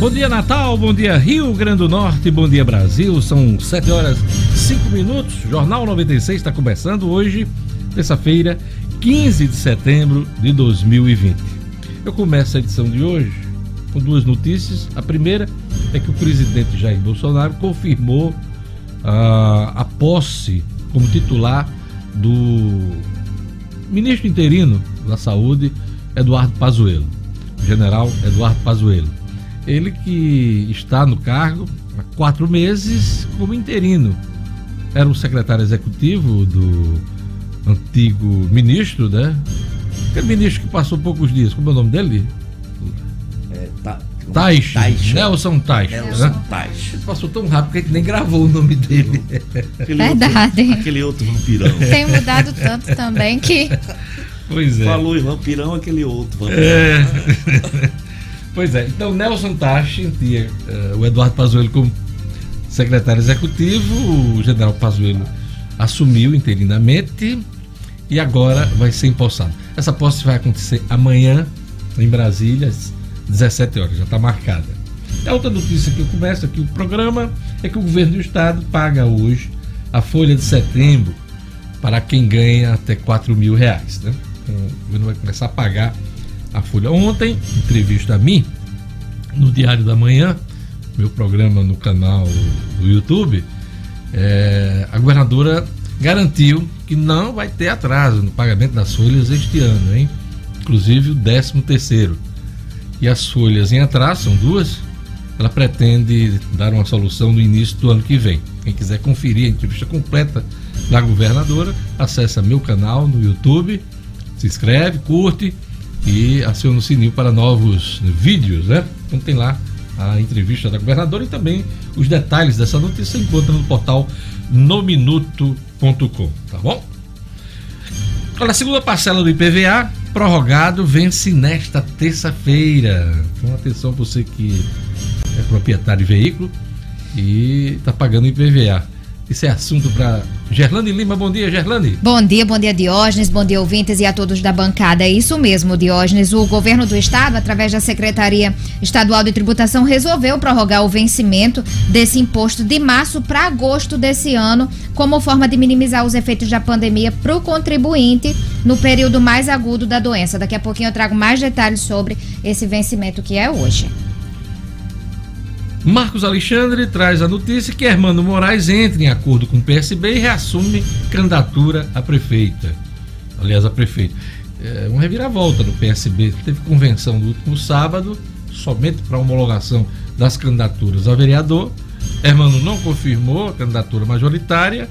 Bom dia, Natal. Bom dia, Rio Grande do Norte. Bom dia, Brasil. São 7 horas 5 minutos. Jornal 96 está começando hoje, terça-feira, 15 de setembro de 2020. Eu começo a edição de hoje com duas notícias. A primeira é que o presidente Jair Bolsonaro confirmou ah, a posse como titular do ministro interino da Saúde, Eduardo Pazuello, general Eduardo Pazuello. Ele que está no cargo há quatro meses como interino. Era o secretário executivo do antigo ministro, né? Aquele ministro que passou poucos dias, como é o nome dele? É, tá, Tais, Nelson Tais. Nelson né? Tais. Ele passou tão rápido que a gente nem gravou o nome dele. Aquele Verdade. Outro, aquele outro vampirão. Tem mudado tanto também que. Pois é. Falou em vampirão, aquele outro vampirão. É. pois é, então Nelson Tachi tinha eh, o Eduardo Pazuello como secretário executivo, o general Pazuello assumiu interinamente e agora vai ser empossado. Essa posse vai acontecer amanhã em Brasília, às 17 horas, já está marcada. A outra notícia que eu começo aqui o programa é que o governo do estado paga hoje a folha de setembro para quem ganha até 4 mil reais. Né? Então, o governo vai começar a pagar a folha. Ontem, entrevista a mim, no Diário da Manhã, meu programa no canal do YouTube, é, a governadora garantiu que não vai ter atraso no pagamento das folhas este ano, hein? Inclusive o 13 terceiro. E as folhas em atraso, são duas, ela pretende dar uma solução no início do ano que vem. Quem quiser conferir a entrevista completa da governadora, acessa meu canal no YouTube, se inscreve, curte e aciona o sininho para novos vídeos, né? Então tem lá a entrevista da governadora e também os detalhes dessa notícia encontra no portal nominuto.com, tá bom? Olha, a segunda parcela do IPVA prorrogado vence nesta terça-feira. Então atenção você que é proprietário de veículo e está pagando IPVA. Isso é assunto para Gerlane Lima. Bom dia, Gerlane. Bom dia, bom dia, Diógenes, bom dia, ouvintes e a todos da bancada. É isso mesmo, Diógenes. O governo do estado, através da Secretaria Estadual de Tributação, resolveu prorrogar o vencimento desse imposto de março para agosto desse ano, como forma de minimizar os efeitos da pandemia para o contribuinte no período mais agudo da doença. Daqui a pouquinho eu trago mais detalhes sobre esse vencimento que é hoje. Marcos Alexandre traz a notícia que Hermano Moraes entra em acordo com o PSB e reassume candidatura a prefeita. Aliás, a prefeita. É uma reviravolta no PSB. Teve convenção no último sábado, somente para homologação das candidaturas a vereador. Hermano não confirmou a candidatura majoritária,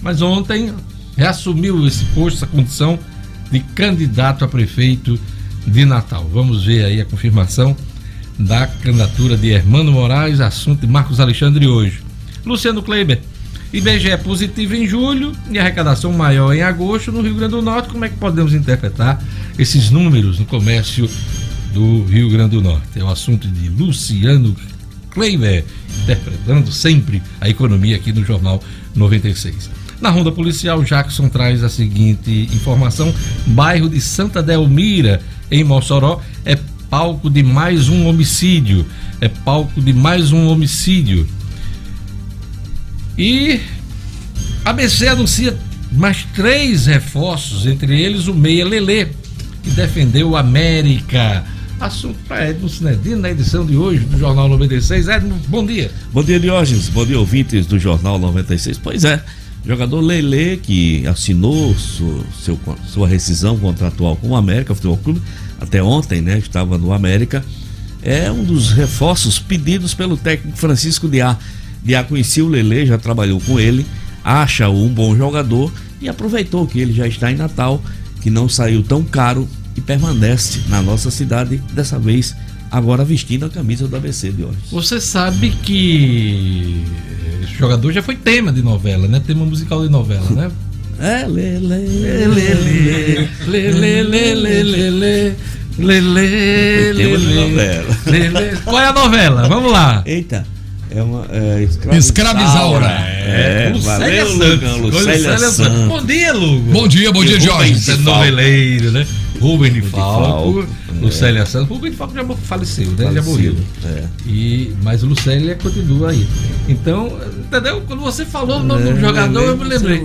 mas ontem reassumiu esse posto, essa condição de candidato a prefeito de Natal. Vamos ver aí a confirmação da candidatura de Hermano Moraes, assunto de Marcos Alexandre hoje. Luciano Kleiber, IBGE positivo em julho e arrecadação maior em agosto no Rio Grande do Norte. Como é que podemos interpretar esses números no comércio do Rio Grande do Norte? É o assunto de Luciano Kleiber, interpretando sempre a economia aqui no Jornal 96. Na ronda policial, Jackson traz a seguinte informação: bairro de Santa Delmira, em Mossoró, é palco de mais um homicídio. É palco de mais um homicídio. E a BC anuncia mais três reforços, entre eles o Meia Lelê, que defendeu o América. Assunto para Edmo Sinedino na edição de hoje do Jornal 96. Edmo, bom dia. Bom dia, Diógenes. Bom dia, ouvintes do Jornal 96. Pois é, jogador Lele, que assinou seu, sua rescisão contratual com o América Futebol Clube, até ontem, né? Estava no América. É um dos reforços pedidos pelo técnico Francisco Diá. Diá conhecia o Lele, já trabalhou com ele, acha-o um bom jogador e aproveitou que ele já está em Natal, que não saiu tão caro e permanece na nossa cidade, dessa vez agora vestindo a camisa do ABC de hoje. Você sabe que esse jogador já foi tema de novela, né? Tema musical de novela, né? É, Lele. Lele, lele, lele, lele. Lele, Tema de novela. lele. Qual é a novela? Vamos lá. Eita, é uma. É, Escravizaura. É, Lucélia valeu. Lucão, Lucélia Lucélia Santos. Bom dia, Lugo. Bom dia, bom dia, Jorge. Você é noveleiro, né? Rubem de Falco, é. Lucélia Santos. Rubem de Falco já faleceu, né? Faleceu, já morreu. É. E, mas Lucélia continua aí. Então, entendeu? Quando você falou o nome do jogador, eu me lembrei.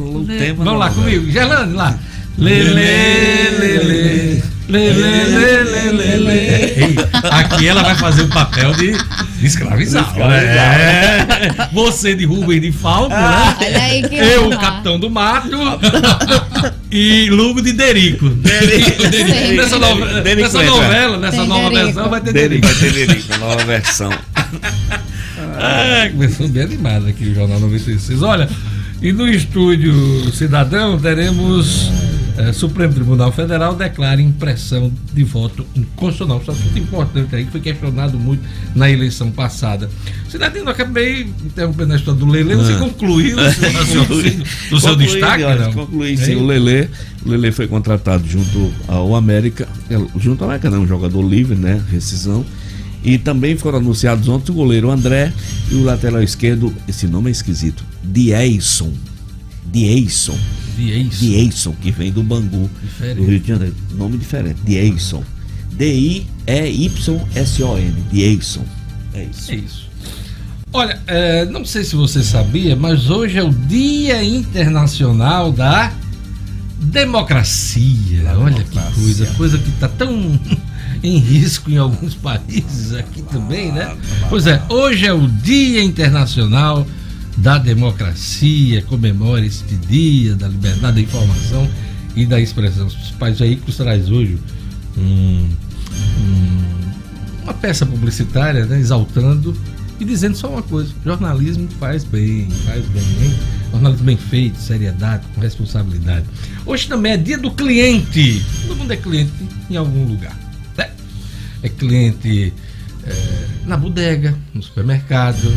Vamos lá comigo. Gerlane, lá. Lele, lele. Lê, lê, lê, lê, lê, lê. Aqui ela vai fazer o papel de, de escravizar. É. Você de Rubem de Falco, né? Aí, Eu, o capitão do mato. e Lugo de Derico. Derico. Derico. Nessa, novela, Derico nessa novela, nessa nova Derico. versão, vai ter Derico. Vai ter Derico, nova versão. Ah, começou bem animado aqui o Jornal 96. Olha, e no estúdio Cidadão teremos é, Supremo Tribunal Federal declara impressão de voto inconstitucional. Isso é muito importante aí, que foi questionado muito na eleição passada. Cidadino, acabei interrompendo a história do Lele, você ah. concluiu o seu seu destaque? Não? Concluí sim, é? o Lele. O Lele foi contratado junto ao América, é, junto ao América não, um jogador livre, né? Rescisão. E também foram anunciados ontem o goleiro André e o lateral esquerdo, esse nome é esquisito, Dieison. Dieison Dieison. que vem do Bangu, diferente. do Rio de Janeiro. Nome diferente, Dieison. D-I-E-Y-S-O-N, Dieison. É isso. É isso. Olha, é, não sei se você sabia, mas hoje é o Dia Internacional da Democracia. Da Olha democracia. que coisa, coisa que está tão em risco em alguns países aqui também, né? Pois é, hoje é o Dia Internacional da democracia, comemora este dia da liberdade da informação e da expressão. Os pais veículos traz hoje um, um, uma peça publicitária né, exaltando e dizendo só uma coisa: jornalismo faz bem, faz bem, hein? jornalismo bem feito, seriedade, com responsabilidade. Hoje também é dia do cliente. Todo mundo é cliente em algum lugar. Né? É cliente é, na bodega, no supermercado,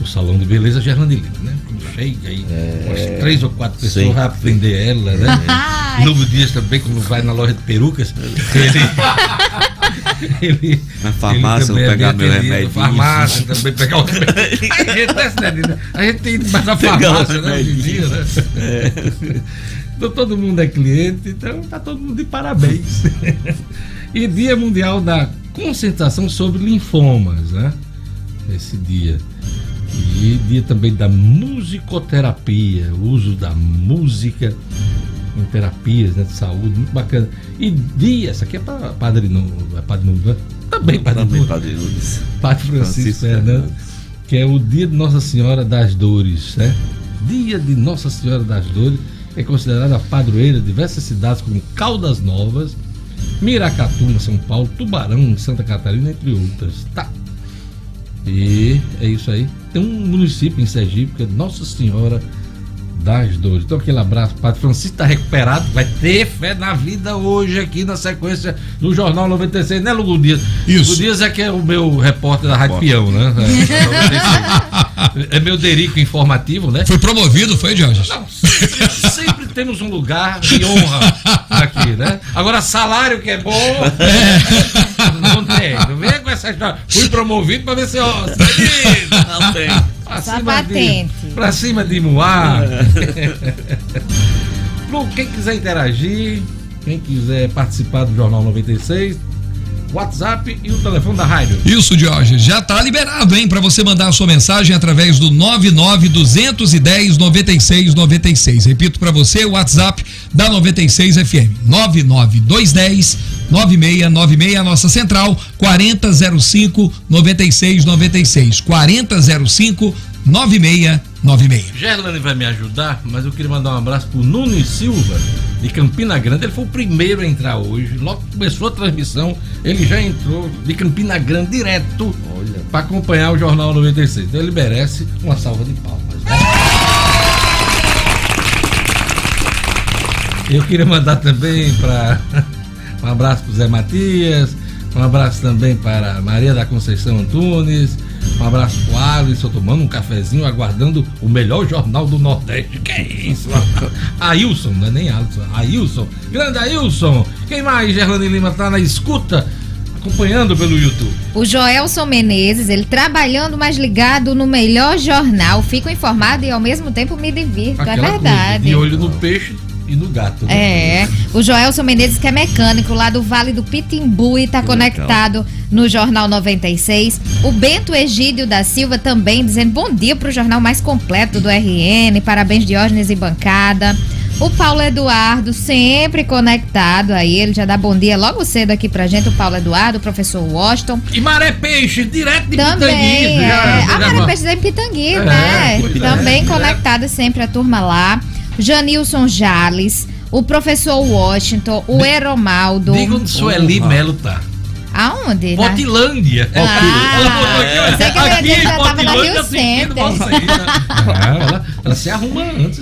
o salão de beleza Gerlane Lima, né? Chega aí, é, umas três ou quatro pessoas sim. vai vender ela, né? É. Novo Dias também, quando vai na loja de perucas, ele. ele na farmácia, ele pegar meu remédio. Na farmácia também pegar o remédio. A gente, né, a gente tem mais na farmácia, né? Hoje em dia, né? É. Então todo mundo é cliente, então tá todo mundo de parabéns. e Dia Mundial da Conscientização sobre Linfomas, né? Esse dia. E dia também da musicoterapia, o uso da música em terapias né, de saúde, muito bacana. E dia, essa aqui é para Padre Nuno, é Padre Nuno, né? Também Padre Nuno. Padre Nunes. Padre Francisco, Francisco Fernando, que é o dia de Nossa Senhora das Dores, né? Dia de Nossa Senhora das Dores é considerada a padroeira de diversas cidades como Caldas Novas, Miracatu, em São Paulo, Tubarão, Santa Catarina, entre outras. Tá. E é isso aí. Tem um município em Sergipe que é Nossa Senhora das Dores. Então aquele abraço, Padre Francisco está recuperado, vai ter fé na vida hoje aqui na sequência do Jornal 96, né, Lugo Dias? Isso. Lugo Dias é que é o meu repórter da Rádio Peão, né? É, é, meu derico informativo, né? Foi promovido, foi, Jorge? Não, sempre, sempre, temos um lugar de honra aqui, né? Agora, salário que é bom, é. não tem. Não essa história. Fui promovido para ver se, ó, não tem. Pra Só cima patente. De, pra cima de Moá. Bom, quem quiser interagir, quem quiser participar do Jornal 96, WhatsApp e o telefone da rádio. Isso, Jorge. Já tá liberado, hein? Para você mandar a sua mensagem através do 99210 9696. Repito para você, o WhatsApp da 96 FM. 99210 9696, a nossa central, 4005 9696. 4005 9696. Gerlane vai me ajudar, mas eu queria mandar um abraço pro Nunes Silva, de Campina Grande. Ele foi o primeiro a entrar hoje. Logo que começou a transmissão, ele já entrou de Campina Grande direto para acompanhar o Jornal 96. Então ele merece uma salva de palmas. Né? Eu queria mandar também para um abraço para o Zé Matias, um abraço também para Maria da Conceição Antunes, um abraço para o Alisson, tomando um cafezinho, aguardando o melhor jornal do Nordeste. Que é isso? Ailson, não é nem Alisson, Ailson. Grande Ailson. Quem mais, Gerlane Lima, está na escuta? acompanhando pelo YouTube. O Joelson Menezes, ele trabalhando mais ligado no melhor jornal. Fico informado e ao mesmo tempo me divirto. É Aquela é verdade. Coisa, de olho no peixe, e no gato. Né? É. O Joelson Menezes, que é mecânico lá do Vale do Pitimbu e está conectado no Jornal 96. O Bento Egídio da Silva também dizendo bom dia para o jornal mais completo do RN. Parabéns, Diógenes e bancada. O Paulo Eduardo, sempre conectado aí, ele já dá bom dia logo cedo aqui pra gente, o Paulo Eduardo, o professor Washington. E Maré Peixe, direto de Também, Pitangui. É. Já, a Maré Peixe é em Pitangui, é, né? É, Também é, conectada sempre a turma lá. Janilson Jales, o professor Washington, o Eromaldo. Diga onde Sueli Melo tá. Aonde? Potilândia. Ah, ela botou aqui, olha. Sei que aqui já tava na Rio Center. Né? ela, ela, se arruma antes.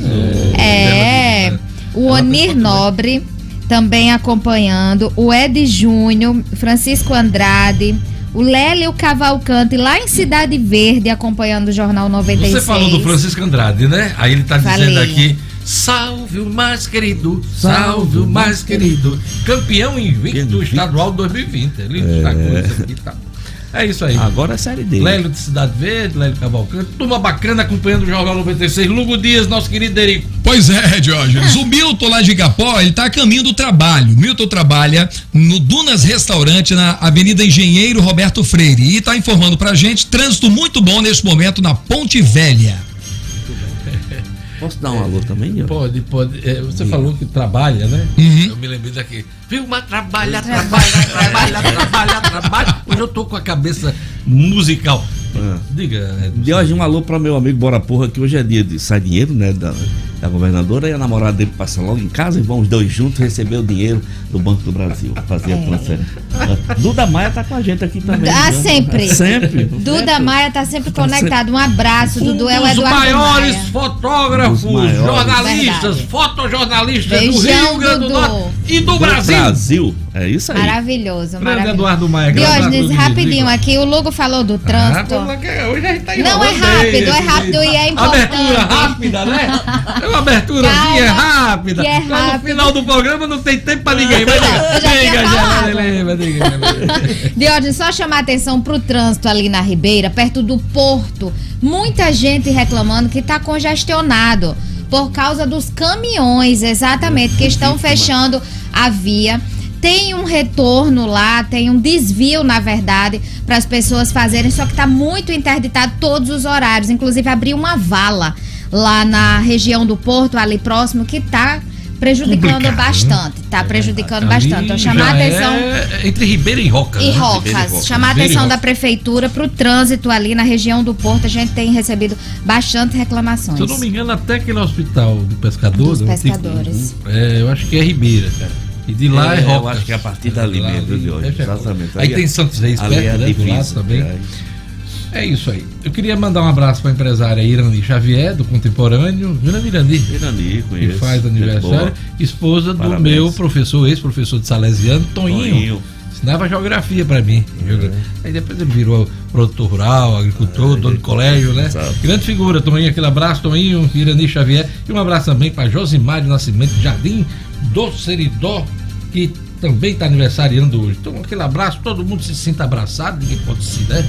É. O Onir Nobre também acompanhando. O Ed Júnior, Francisco Andrade. O Lélio Cavalcante, lá em Cidade Verde, acompanhando o Jornal 96. Você falou do Francisco Andrade, né? Aí ele tá Falei. dizendo aqui Salve o mais querido, salve o mais querido. Campeão invicto estadual 2020. Ele é. está com isso aqui, tá. É isso aí. Agora é série dele. Lélio de Cidade Verde, Lélio Cavalcante, turma bacana acompanhando o Jornal 96. Lugo Dias, nosso querido Derico. Pois é, Diógenes. O Milton lá de Igapó, ele tá a caminho do trabalho. Milton trabalha no Dunas Restaurante na Avenida Engenheiro Roberto Freire e tá informando pra gente trânsito muito bom nesse momento na Ponte Velha. Posso dar um alô também? Pode, pode. É, você falou que trabalha, né? Uhum. Eu me lembrei daqui. Vilma trabalha, trabalha, trabalha, trabalha, trabalha. Hoje eu tô com a cabeça musical. Ah. Diga. De hoje um alô para meu amigo Bora Porra, que hoje é dia de sai dinheiro, né? Da, da governadora e a namorada dele passa logo em casa e vão os dois juntos receber o dinheiro do Banco do Brasil. Fazer a é. transferência. Duda Maia tá com a gente aqui também. Ah, sempre. Sempre. Duda sempre. Maia tá sempre tá conectado. Um abraço, um Dudu. É o Eduardo maiores Maia. fotógrafos, maiores. jornalistas, Verdade. fotojornalistas Beijão, do Rio Grande do Norte e do, do Brasil. Brasil. É isso aí. Maravilhoso, maravilhoso. Eduardo Maia. Diógenes, rapidinho aqui, o Lugo falou do trânsito. Ah, hoje a gente tá Não é rápido, é rápido e é importante. Abertura rápida, né? É uma aberturazinha rápida. Que é rápido. No final do programa não tem tempo pra ninguém. Mas diga, Diógenes, só chamar atenção pro trânsito ali na Ribeira, perto do porto. Muita gente reclamando que tá congestionado por causa dos caminhões, exatamente, que estão fechando a via tem um retorno lá, tem um desvio, na verdade, para as pessoas fazerem, só que está muito interditado todos os horários. Inclusive, abriu uma vala lá na região do Porto, ali próximo, que está prejudicando Complicado, bastante. Está né? prejudicando é, bastante. Então, chamar a atenção. É entre Ribeira e Rocas. E né? Rocas. Chamar a atenção da prefeitura para o trânsito ali na região do Porto. A gente tem recebido bastante reclamações. Se eu não me engano, até aquele hospital do pescador. Dos pescadores. Tipo, é, eu acho que é Ribeira, cara. E de lá é, é Eu acho que é a partir dali é, mesmo, de hoje. Exatamente. Aí, aí tem Santos Reis perto, é né, do lado também. É. é isso aí. Eu queria mandar um abraço para a empresária Irani Xavier, do Contemporâneo. Irani. Irani, conheço. Que faz aniversário. Esposa do Parabéns. meu professor, ex-professor de Salesiano, Toninho. Toninho. Ensinava geografia para mim. É. Aí depois ele virou produtor rural, agricultor, é, dono de colégio, né? Exato. Grande figura, Toninho. Aquele abraço, Toninho, Irani Xavier. E um abraço também para Josimar de Nascimento Jardim do Seridó, que também está aniversariando hoje. Então, aquele abraço, todo mundo se sinta abraçado, ninguém pode se, né?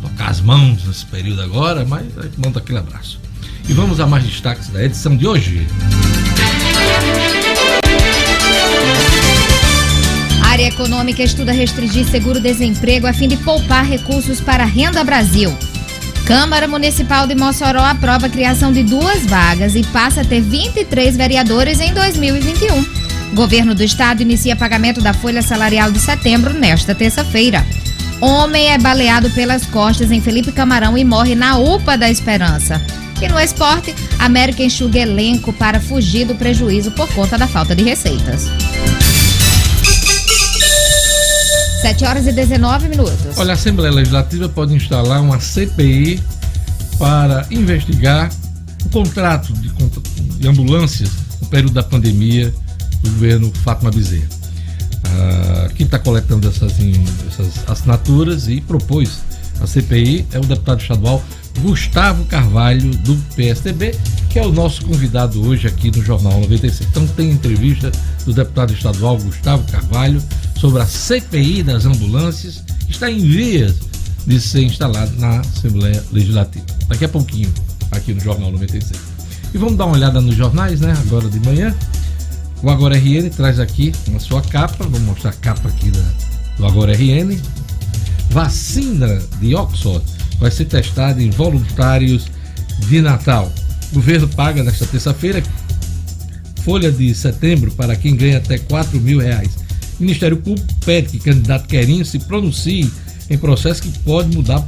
Tocar as mãos nesse período agora, mas a gente manda aquele abraço. E vamos a mais destaques da edição de hoje. A área econômica estuda restringir seguro-desemprego a fim de poupar recursos para a Renda Brasil. Câmara Municipal de Mossoró aprova a criação de duas vagas e passa a ter 23 vereadores em 2021. Governo do Estado inicia pagamento da folha salarial de setembro nesta terça-feira. Homem é baleado pelas costas em Felipe Camarão e morre na UPA da Esperança. E no esporte, América enxuga elenco para fugir do prejuízo por conta da falta de receitas. 7 horas e 19 minutos. Olha, a Assembleia Legislativa pode instalar uma CPI para investigar o contrato de, de ambulâncias no período da pandemia do governo Fátima Bezerra. Ah, quem está coletando essas, essas assinaturas e propôs a CPI é o deputado estadual Gustavo Carvalho, do PSDB, que é o nosso convidado hoje aqui no Jornal 96. Então tem entrevista do deputado estadual Gustavo Carvalho sobre a CPI das ambulâncias, que está em vias de ser instalada na Assembleia Legislativa. Daqui a pouquinho, aqui no Jornal 96. E vamos dar uma olhada nos jornais, né? Agora de manhã. O Agora RN traz aqui na sua capa, vou mostrar a capa aqui da, do Agora RN. Vacina de Oxford vai ser testada em voluntários de Natal. O governo paga nesta terça-feira folha de setembro para quem ganha até 4 mil reais. O Ministério Público pede que candidato Querinho se pronuncie em processo que pode mudar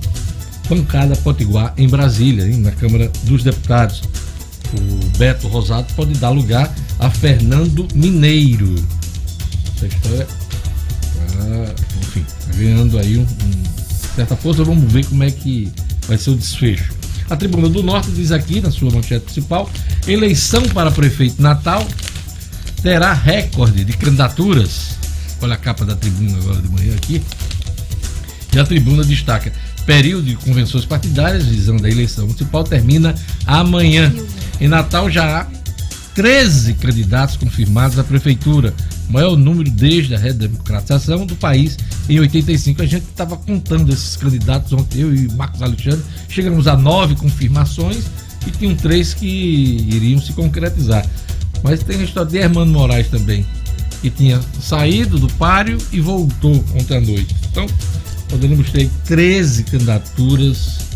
pancada potiguar em Brasília, hein, na Câmara dos Deputados. O Beto Rosado pode dar lugar a Fernando Mineiro. Essa história, tá, enfim, tá ganhando aí um, um, certa força. Vamos ver como é que vai ser o desfecho. A Tribuna do Norte diz aqui, na sua manchete principal, eleição para prefeito Natal terá recorde de candidaturas. Olha a capa da tribuna agora de manhã aqui. E a tribuna destaca: período de convenções partidárias, visando a eleição municipal, termina amanhã. Em Natal já há 13 candidatos confirmados à prefeitura, maior número desde a redemocratização do país em 85. A gente estava contando esses candidatos ontem, eu e Marcos Alexandre, chegamos a nove confirmações e tinham três que iriam se concretizar. Mas tem a história de Hermano Moraes também, que tinha saído do páreo e voltou ontem à noite. Então, poderemos ter 13 candidaturas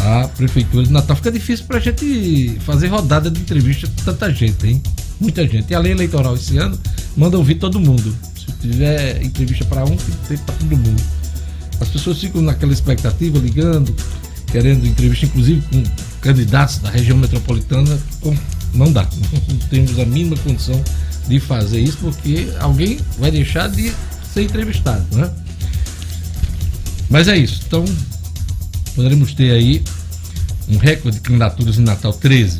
à Prefeitura de Natal. Fica difícil para a gente fazer rodada de entrevista com tanta gente, hein? Muita gente. E a lei eleitoral esse ano manda ouvir todo mundo. Se tiver entrevista para um, tem que para todo mundo. As pessoas ficam naquela expectativa, ligando, querendo entrevista, inclusive com candidatos da região metropolitana. Não dá. Não temos a mínima condição de fazer isso, porque alguém vai deixar de ser entrevistado, né? Mas é isso. Então, poderemos ter aí um recorde de candidaturas em Natal 13.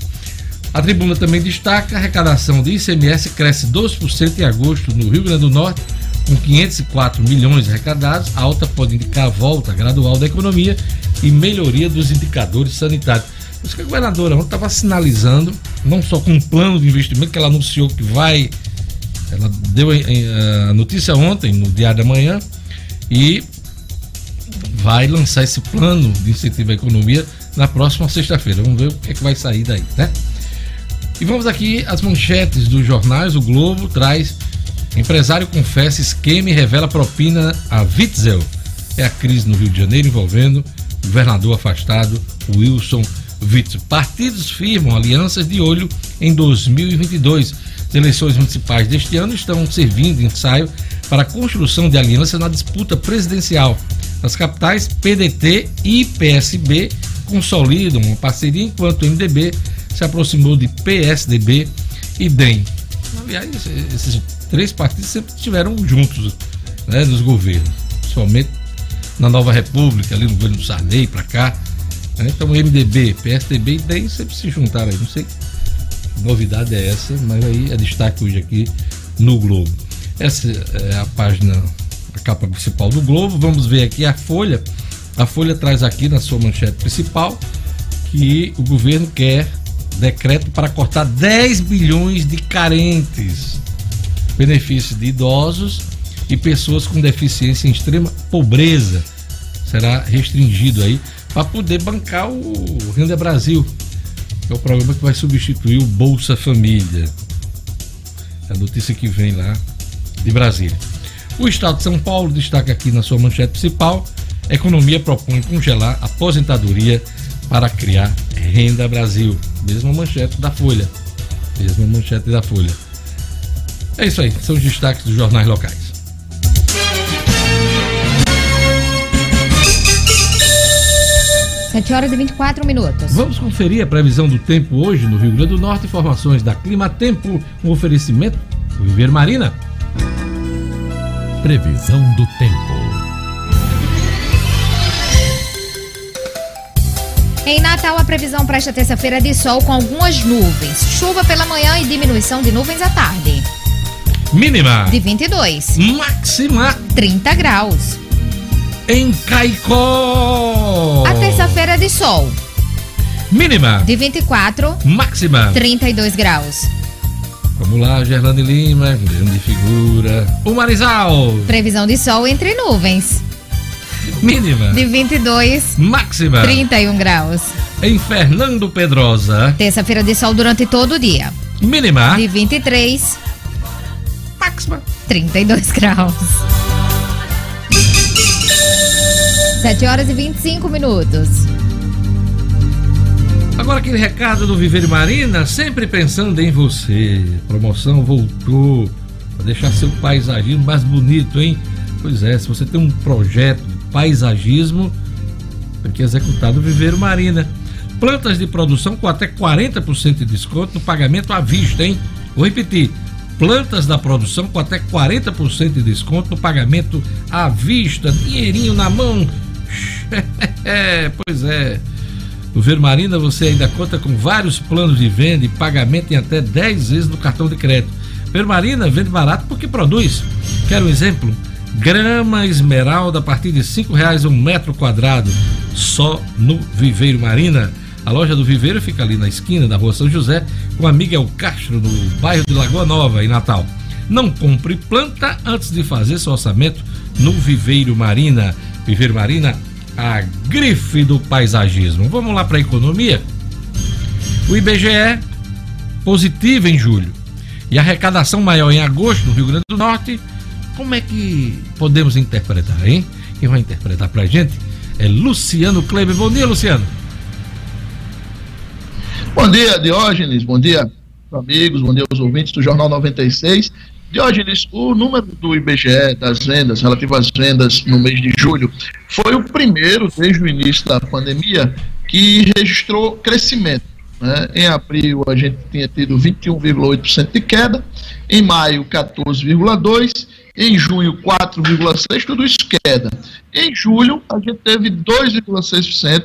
A tribuna também destaca a arrecadação de ICMS cresce 2% em agosto no Rio Grande do Norte, com 504 milhões arrecadados. A alta pode indicar a volta gradual da economia e melhoria dos indicadores sanitários. Por que a governadora estava sinalizando, não só com um plano de investimento que ela anunciou que vai. Ela deu a notícia ontem, no Diário da Manhã, e vai lançar esse plano de incentivo à economia na próxima sexta-feira. Vamos ver o que, é que vai sair daí, né? E vamos aqui às manchetes dos jornais. O Globo traz: empresário confessa esquema e revela propina a Witzel. É a crise no Rio de Janeiro envolvendo governador afastado Wilson Witzel. Partidos firmam alianças de olho em 2022. As eleições municipais deste ano estão servindo de ensaio para a construção de alianças na disputa presidencial. Nas capitais, PDT e PSB consolidam uma parceria, enquanto o MDB se aproximou de PSDB e DEM. Aliás, esses três partidos sempre estiveram juntos né, nos governos, principalmente na Nova República, ali no governo do Sarney, para cá. Né? Então, MDB, PSDB e DEM sempre se juntaram aí. Não sei que novidade é essa, mas aí é destaque hoje aqui no Globo. Essa é a página capa principal do Globo. Vamos ver aqui a Folha. A Folha traz aqui na sua manchete principal que o governo quer decreto para cortar 10 bilhões de carentes, benefícios de idosos e pessoas com deficiência em extrema pobreza. Será restringido aí para poder bancar o Renda Brasil, que é o programa que vai substituir o Bolsa Família. É a notícia que vem lá de Brasília. O Estado de São Paulo destaca aqui na sua manchete principal: economia propõe congelar aposentadoria para criar Renda Brasil. Mesma manchete da Folha. Mesma manchete da Folha. É isso aí, são os destaques dos jornais locais. Sete horas e 24 minutos. Vamos conferir a previsão do tempo hoje no Rio Grande do Norte. Informações da Clima Tempo, um oferecimento do Viver Marina. Previsão do tempo. Em Natal, a previsão para esta terça-feira é de sol com algumas nuvens. Chuva pela manhã e diminuição de nuvens à tarde. Mínima de 22. Máxima 30 graus. Em Caicó. A terça-feira é de sol. Mínima de 24. Máxima 32 graus. Vamos lá, Gerlane Lima, grande figura. O Marizal. Previsão de sol entre nuvens. Mínima. De 22. Máxima. 31 graus. Em Fernando Pedrosa. Terça-feira de sol durante todo o dia. Mínima. De 23. máxima 32 graus. 7 horas e 25 minutos. Agora aquele recado do Viver Marina, sempre pensando em você. Promoção voltou para deixar seu paisagismo mais bonito, hein? Pois é, se você tem um projeto de paisagismo, tem que executar no Viveiro Marina. Plantas de produção com até 40% de desconto no pagamento à vista, hein? Vou repetir. Plantas da produção com até 40% de desconto no pagamento à vista. Dinheirinho na mão. É, pois é. No Vermarina você ainda conta com vários planos de venda e pagamento em até 10 vezes no cartão de crédito. Vermarina vende barato porque produz. Quer um exemplo? Grama esmeralda a partir de cinco reais um metro quadrado, só no Viveiro Marina. A loja do Viveiro fica ali na esquina da rua São José, com a Miguel Castro, no bairro de Lagoa Nova, em Natal. Não compre planta antes de fazer seu orçamento no Viveiro Marina. Viveiro Marina, a grife do paisagismo. Vamos lá para a economia? O IBGE positivo em julho e arrecadação maior em agosto no Rio Grande do Norte. Como é que podemos interpretar, hein? Quem vai interpretar para a gente é Luciano Kleber. Bom dia, Luciano. Bom dia, Diógenes. Bom dia, amigos. Bom dia aos ouvintes do Jornal 96. Diógenes, o número do IBGE das vendas, relativo às vendas no mês de julho, foi o primeiro desde o início da pandemia que registrou crescimento. Né? Em abril a gente tinha tido 21,8% de queda, em maio 14,2%, em junho 4,6%, tudo isso queda. Em julho a gente teve 2,6%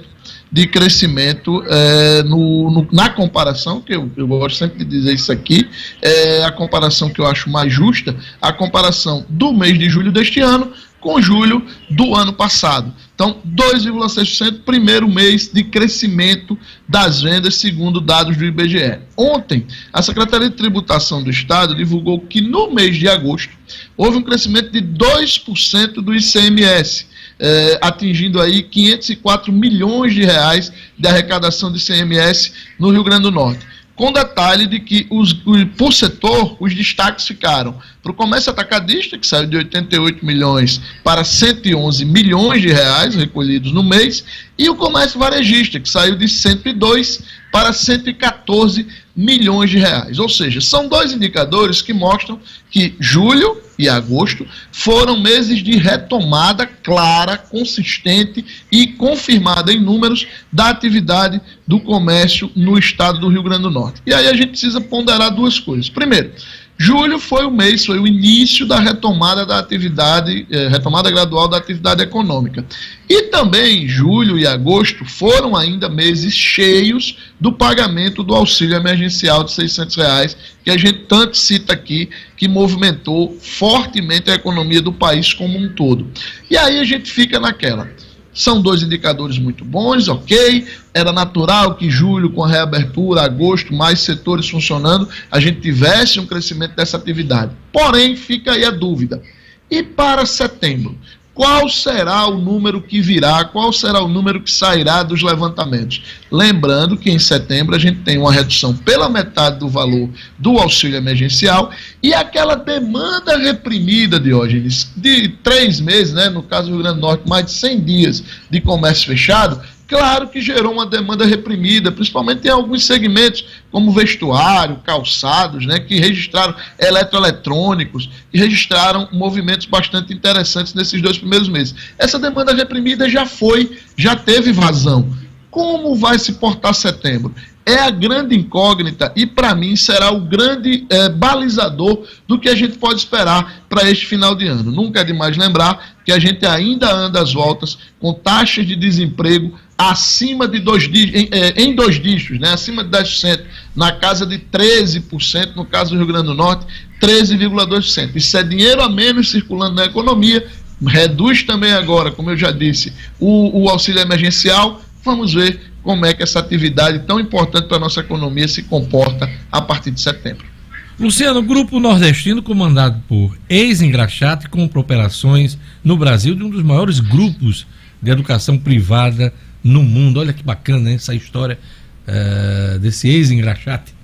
de crescimento é, no, no, na comparação, que eu, eu, gosto sempre de dizer isso aqui, é a comparação que eu acho mais justa, a comparação do mês de julho deste ano com julho do ano passado. Então, 2,6%, primeiro mês de crescimento das vendas, segundo dados do IBGE. Ontem, a Secretaria de Tributação do Estado divulgou que no mês de agosto houve um crescimento de 2% do ICMS é, atingindo aí 504 milhões de reais de arrecadação de CMS no Rio Grande do Norte. Com detalhe de que, os, por setor, os destaques ficaram para o comércio atacadista, que saiu de 88 milhões para 111 milhões de reais recolhidos no mês, e o comércio varejista, que saiu de 102 para 114 milhões de reais. Ou seja, são dois indicadores que mostram que julho e agosto foram meses de retomada clara, consistente e confirmada em números da atividade do comércio no estado do Rio Grande do Norte. E aí a gente precisa ponderar duas coisas. Primeiro, Julho foi o mês, foi o início da retomada da atividade, eh, retomada gradual da atividade econômica. E também julho e agosto foram ainda meses cheios do pagamento do auxílio emergencial de 600 reais, que a gente tanto cita aqui, que movimentou fortemente a economia do país como um todo. E aí a gente fica naquela. São dois indicadores muito bons, ok. Era natural que julho, com a reabertura, agosto, mais setores funcionando, a gente tivesse um crescimento dessa atividade. Porém, fica aí a dúvida. E para setembro? Qual será o número que virá, qual será o número que sairá dos levantamentos. Lembrando que em setembro a gente tem uma redução pela metade do valor do auxílio emergencial e aquela demanda reprimida, Diógenes, de três meses, né, no caso do Rio Grande do Norte, mais de 100 dias de comércio fechado, Claro que gerou uma demanda reprimida, principalmente em alguns segmentos, como vestuário, calçados, né, que registraram eletroeletrônicos, e registraram movimentos bastante interessantes nesses dois primeiros meses. Essa demanda reprimida já foi, já teve vazão. Como vai se portar setembro? é a grande incógnita e, para mim, será o grande é, balizador do que a gente pode esperar para este final de ano. Nunca é demais lembrar que a gente ainda anda às voltas com taxas de desemprego acima de dois dígitos, em, é, em dois dígitos, né, acima de 10%, na casa de 13%, no caso do Rio Grande do Norte, 13,2%. Isso é dinheiro a menos circulando na economia, reduz também agora, como eu já disse, o, o auxílio emergencial. Vamos ver como é que essa atividade tão importante para a nossa economia se comporta a partir de setembro. Luciano, grupo nordestino comandado por ex-engraxate com operações no Brasil de um dos maiores grupos de educação privada no mundo. Olha que bacana essa história uh, desse ex-engraxate.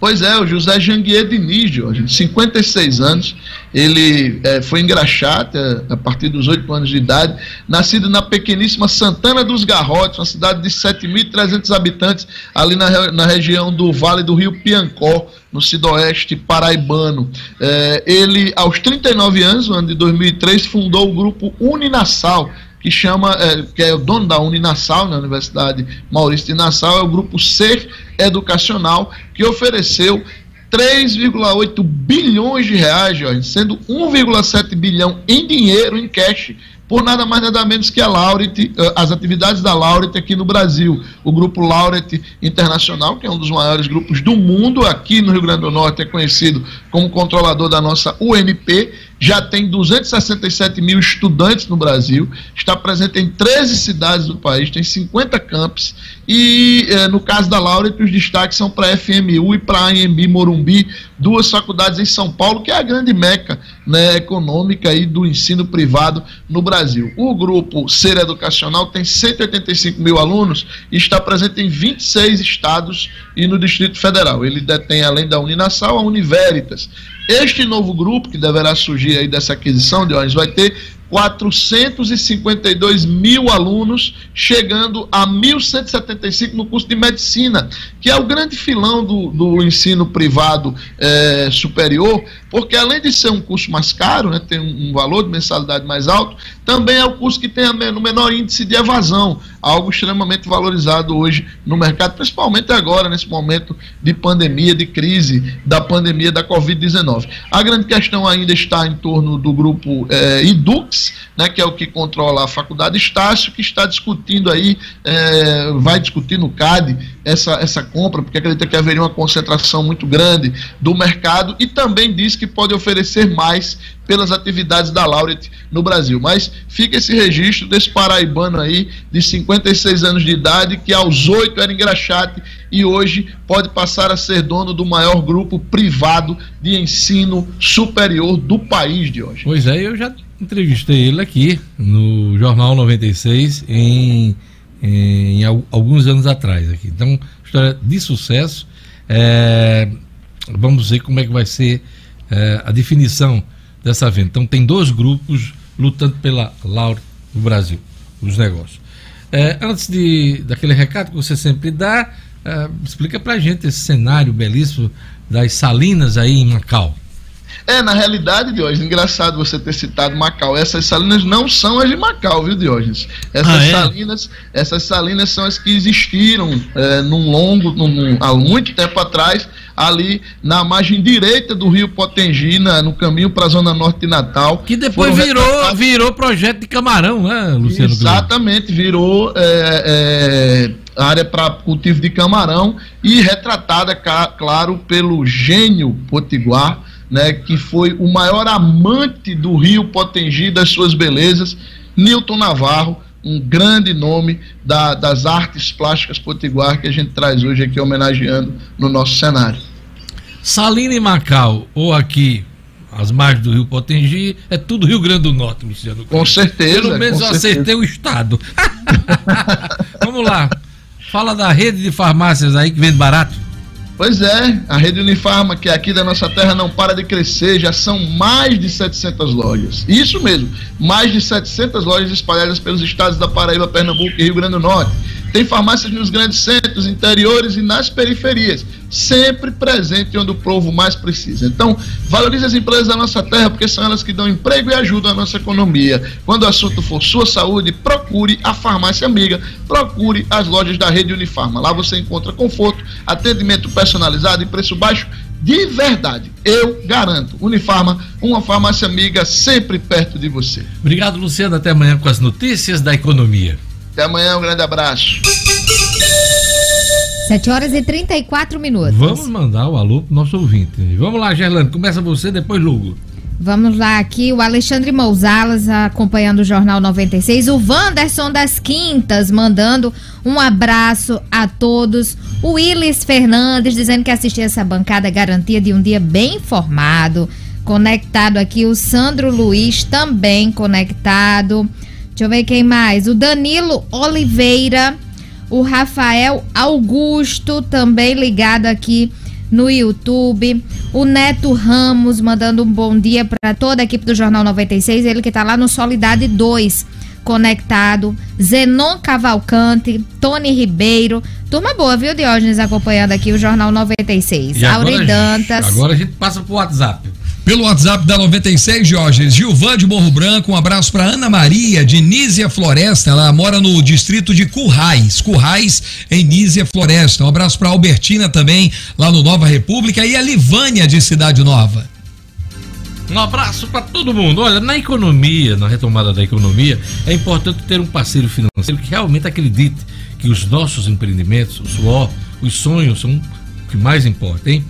Pois é, o José Janguier Diniz, Jorge, 56 anos, ele é, foi engraxate a, a, partir dos 8 anos de idade, nascido na pequeníssima Santana dos Garrotes, uma cidade de 7.300 habitantes, ali na, na região do Vale do Rio Piancó, no sudoeste paraibano. É, ele, aos 39 anos, no ano de 2003, fundou o grupo Uninassal, que chama, é, que é o dono da Uninassal, na Universidade Maurício de Nassau, é o grupo Ser Educacional, que ofereceu 3,8 bilhões de reais, Jorge, sendo 1,7 bilhão em dinheiro, em cash, por nada mais nada menos que a Lauret, eh, as atividades da Lauret aqui no Brasil. O grupo Lauret Internacional, que é um dos maiores grupos do mundo, aqui no Rio Grande do Norte, é conhecido como controlador da nossa UNP, já tem 267 mil estudantes no Brasil, está presente em 13 cidades do país, tem 50 campos, e eh, no caso da Lauret, os destaques são para a FMU e para a AMB Morumbi, duas faculdades em São Paulo, que é a grande meca né, econômica aí do ensino privado no Brasil. O grupo Ser Educacional tem 185 mil alunos e está presente em 26 estados e no Distrito Federal. Ele detém, além da Uninasal, a Univeritas. Este novo grupo, que deverá surgir aí dessa aquisição de ônibus, vai ter 452 mil alunos, chegando a 1.175 no curso de medicina, que é o grande filão do, do ensino privado é, superior, porque além de ser um curso mais caro, né, tem um, valor de mensalidade mais alto, também é o curso que tem o menor índice de evasão, algo extremamente valorizado hoje no mercado, principalmente agora, nesse momento de pandemia, de crise da pandemia da Covid-19. A grande questão ainda está em torno do grupo é, IDUX, né, que é o que controla a faculdade Estácio, que está discutindo aí, é, vai discutir no CAD essa, essa compra, porque acredita que haveria uma concentração muito grande do mercado e também diz que pode oferecer mais pelas atividades da Lauret no Brasil. Mas fica esse registro desse paraibano aí, de 56 anos de idade, que aos 8 era engraxate e hoje pode passar a ser dono do maior grupo privado de ensino superior do país de hoje. Pois é, eu já entrevistei ele aqui no Jornal 96 em, em, em alguns anos atrás. Aqui. Então, história de sucesso. É, vamos ver como é que vai ser é, a definição dessa venda. Então, tem dois grupos lutando pela Laura no Brasil, os negócios. É, antes de, daquele recado que você sempre dá, é, explica pra gente esse cenário belíssimo das salinas aí em Macau. É, na realidade, Diógenes, engraçado você ter citado Macau. Essas salinas não são as de Macau, viu, Diógenes? Essas ah, é? salinas, essas salinas são as que existiram é, num longo, num, há muito tempo atrás, ali na margem direita do Rio Potengina, no caminho para a zona norte de Natal. Que depois virou, virou projeto de camarão, né, Luciano? Exatamente, virou é, é, área para cultivo de camarão e retratada, claro, pelo gênio potiguar né, que foi o maior amante do Rio Potengi das suas belezas, Newton Navarro, um grande nome da, das artes plásticas potiguar que a gente traz hoje aqui homenageando no nosso cenário. Salina e Macau, ou aqui as margens do Rio Potengi, é tudo Rio Grande do Norte, Luciano. Com certeza. Pelo menos eu certeza. acertei o estado. Vamos lá. Fala da rede de farmácias aí que vende barato. Pois é, a rede Unifarma, que é aqui da nossa terra não para de crescer, já são mais de 700 lojas. Isso mesmo, mais de 700 lojas espalhadas pelos estados da Paraíba, Pernambuco e Rio Grande do Norte. Tem farmácias nos grandes centros, interiores e nas periferias, sempre presente onde o povo mais precisa. Então, valorize as empresas da nossa terra, porque são elas que dão emprego e ajudam a nossa economia. Quando o assunto for sua saúde, procure a farmácia amiga, procure as lojas da rede Unifarma. Lá você encontra conforto, atendimento personalizado e preço baixo de verdade. Eu garanto. Unifarma, uma farmácia amiga sempre perto de você. Obrigado, Luciano. Até amanhã com as notícias da economia. Até amanhã, um grande abraço. 7 horas e 34 minutos. Vamos mandar o alô pro nosso ouvinte. Vamos lá, Gerlando, começa você, depois Lugo. Vamos lá aqui, o Alexandre Mousalas acompanhando o Jornal 96, o Wanderson das Quintas mandando um abraço a todos, o Willis Fernandes dizendo que assistiu essa bancada garantia de um dia bem informado, conectado aqui, o Sandro Luiz também conectado, Deixa eu ver quem mais. O Danilo Oliveira, o Rafael Augusto, também ligado aqui no YouTube. O Neto Ramos mandando um bom dia para toda a equipe do Jornal 96, ele que está lá no Solidade 2 conectado, Zenon Cavalcante, Tony Ribeiro. Turma boa, viu, Diógenes, acompanhando aqui o Jornal 96. E Auri agora, Dantas. Agora a gente passa pro WhatsApp. Pelo WhatsApp da 96, Jorge, Gilvan de Morro Branco, um abraço para Ana Maria de Nízia Floresta, ela mora no distrito de Currais, Currais em Nízia Floresta. Um abraço para Albertina também, lá no Nova República e a Livânia de Cidade Nova. Um abraço para todo mundo. Olha, na economia, na retomada da economia, é importante ter um parceiro financeiro que realmente acredite que os nossos empreendimentos, o suor, os sonhos são o que mais importa, hein?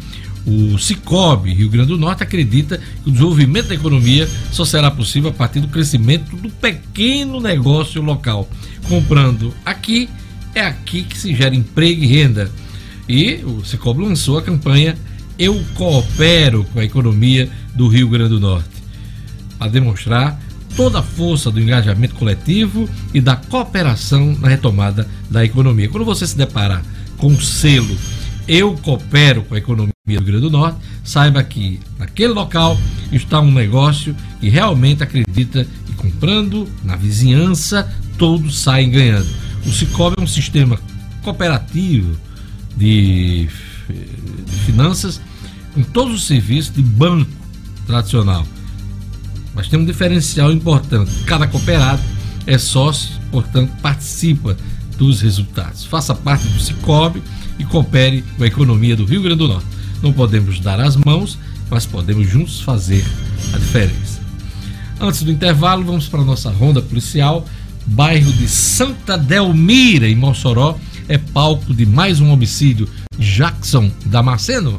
O Cicobi Rio Grande do Norte acredita que o desenvolvimento da economia só será possível a partir do crescimento do pequeno negócio local. Comprando aqui, é aqui que se gera emprego e renda. E o Cicobi lançou a campanha Eu Coopero com a Economia do Rio Grande do Norte, a demonstrar toda a força do engajamento coletivo e da cooperação na retomada da economia. Quando você se deparar com o selo Eu Coopero com a Economia Rio Grande do Norte, saiba que naquele local está um negócio que realmente acredita que comprando na vizinhança todos saem ganhando. O Cicobi é um sistema cooperativo de, de finanças com todos os serviços de banco tradicional. Mas tem um diferencial importante: cada cooperado é sócio, portanto, participa dos resultados. Faça parte do Cicobi e coopere com a economia do Rio Grande do Norte. Não podemos dar as mãos, mas podemos juntos fazer a diferença. Antes do intervalo, vamos para a nossa ronda policial. Bairro de Santa Delmira, em Mossoró, é palco de mais um homicídio. Jackson Damasceno.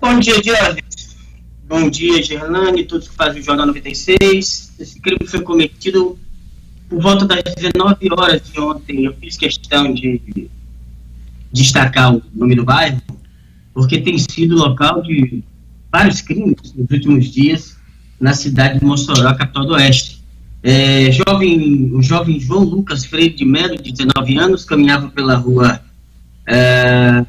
Bom dia, Diógenes. Bom dia, Gerlane, todos que fazem o Jornal 96. Esse crime foi cometido por volta das 19 horas de ontem. Eu fiz questão de destacar o nome do bairro, porque tem sido local de vários crimes nos últimos dias na cidade de Mossoró, capital do Oeste. É, jovem, o jovem João Lucas Freire de Melo, de 19 anos, caminhava pela rua é,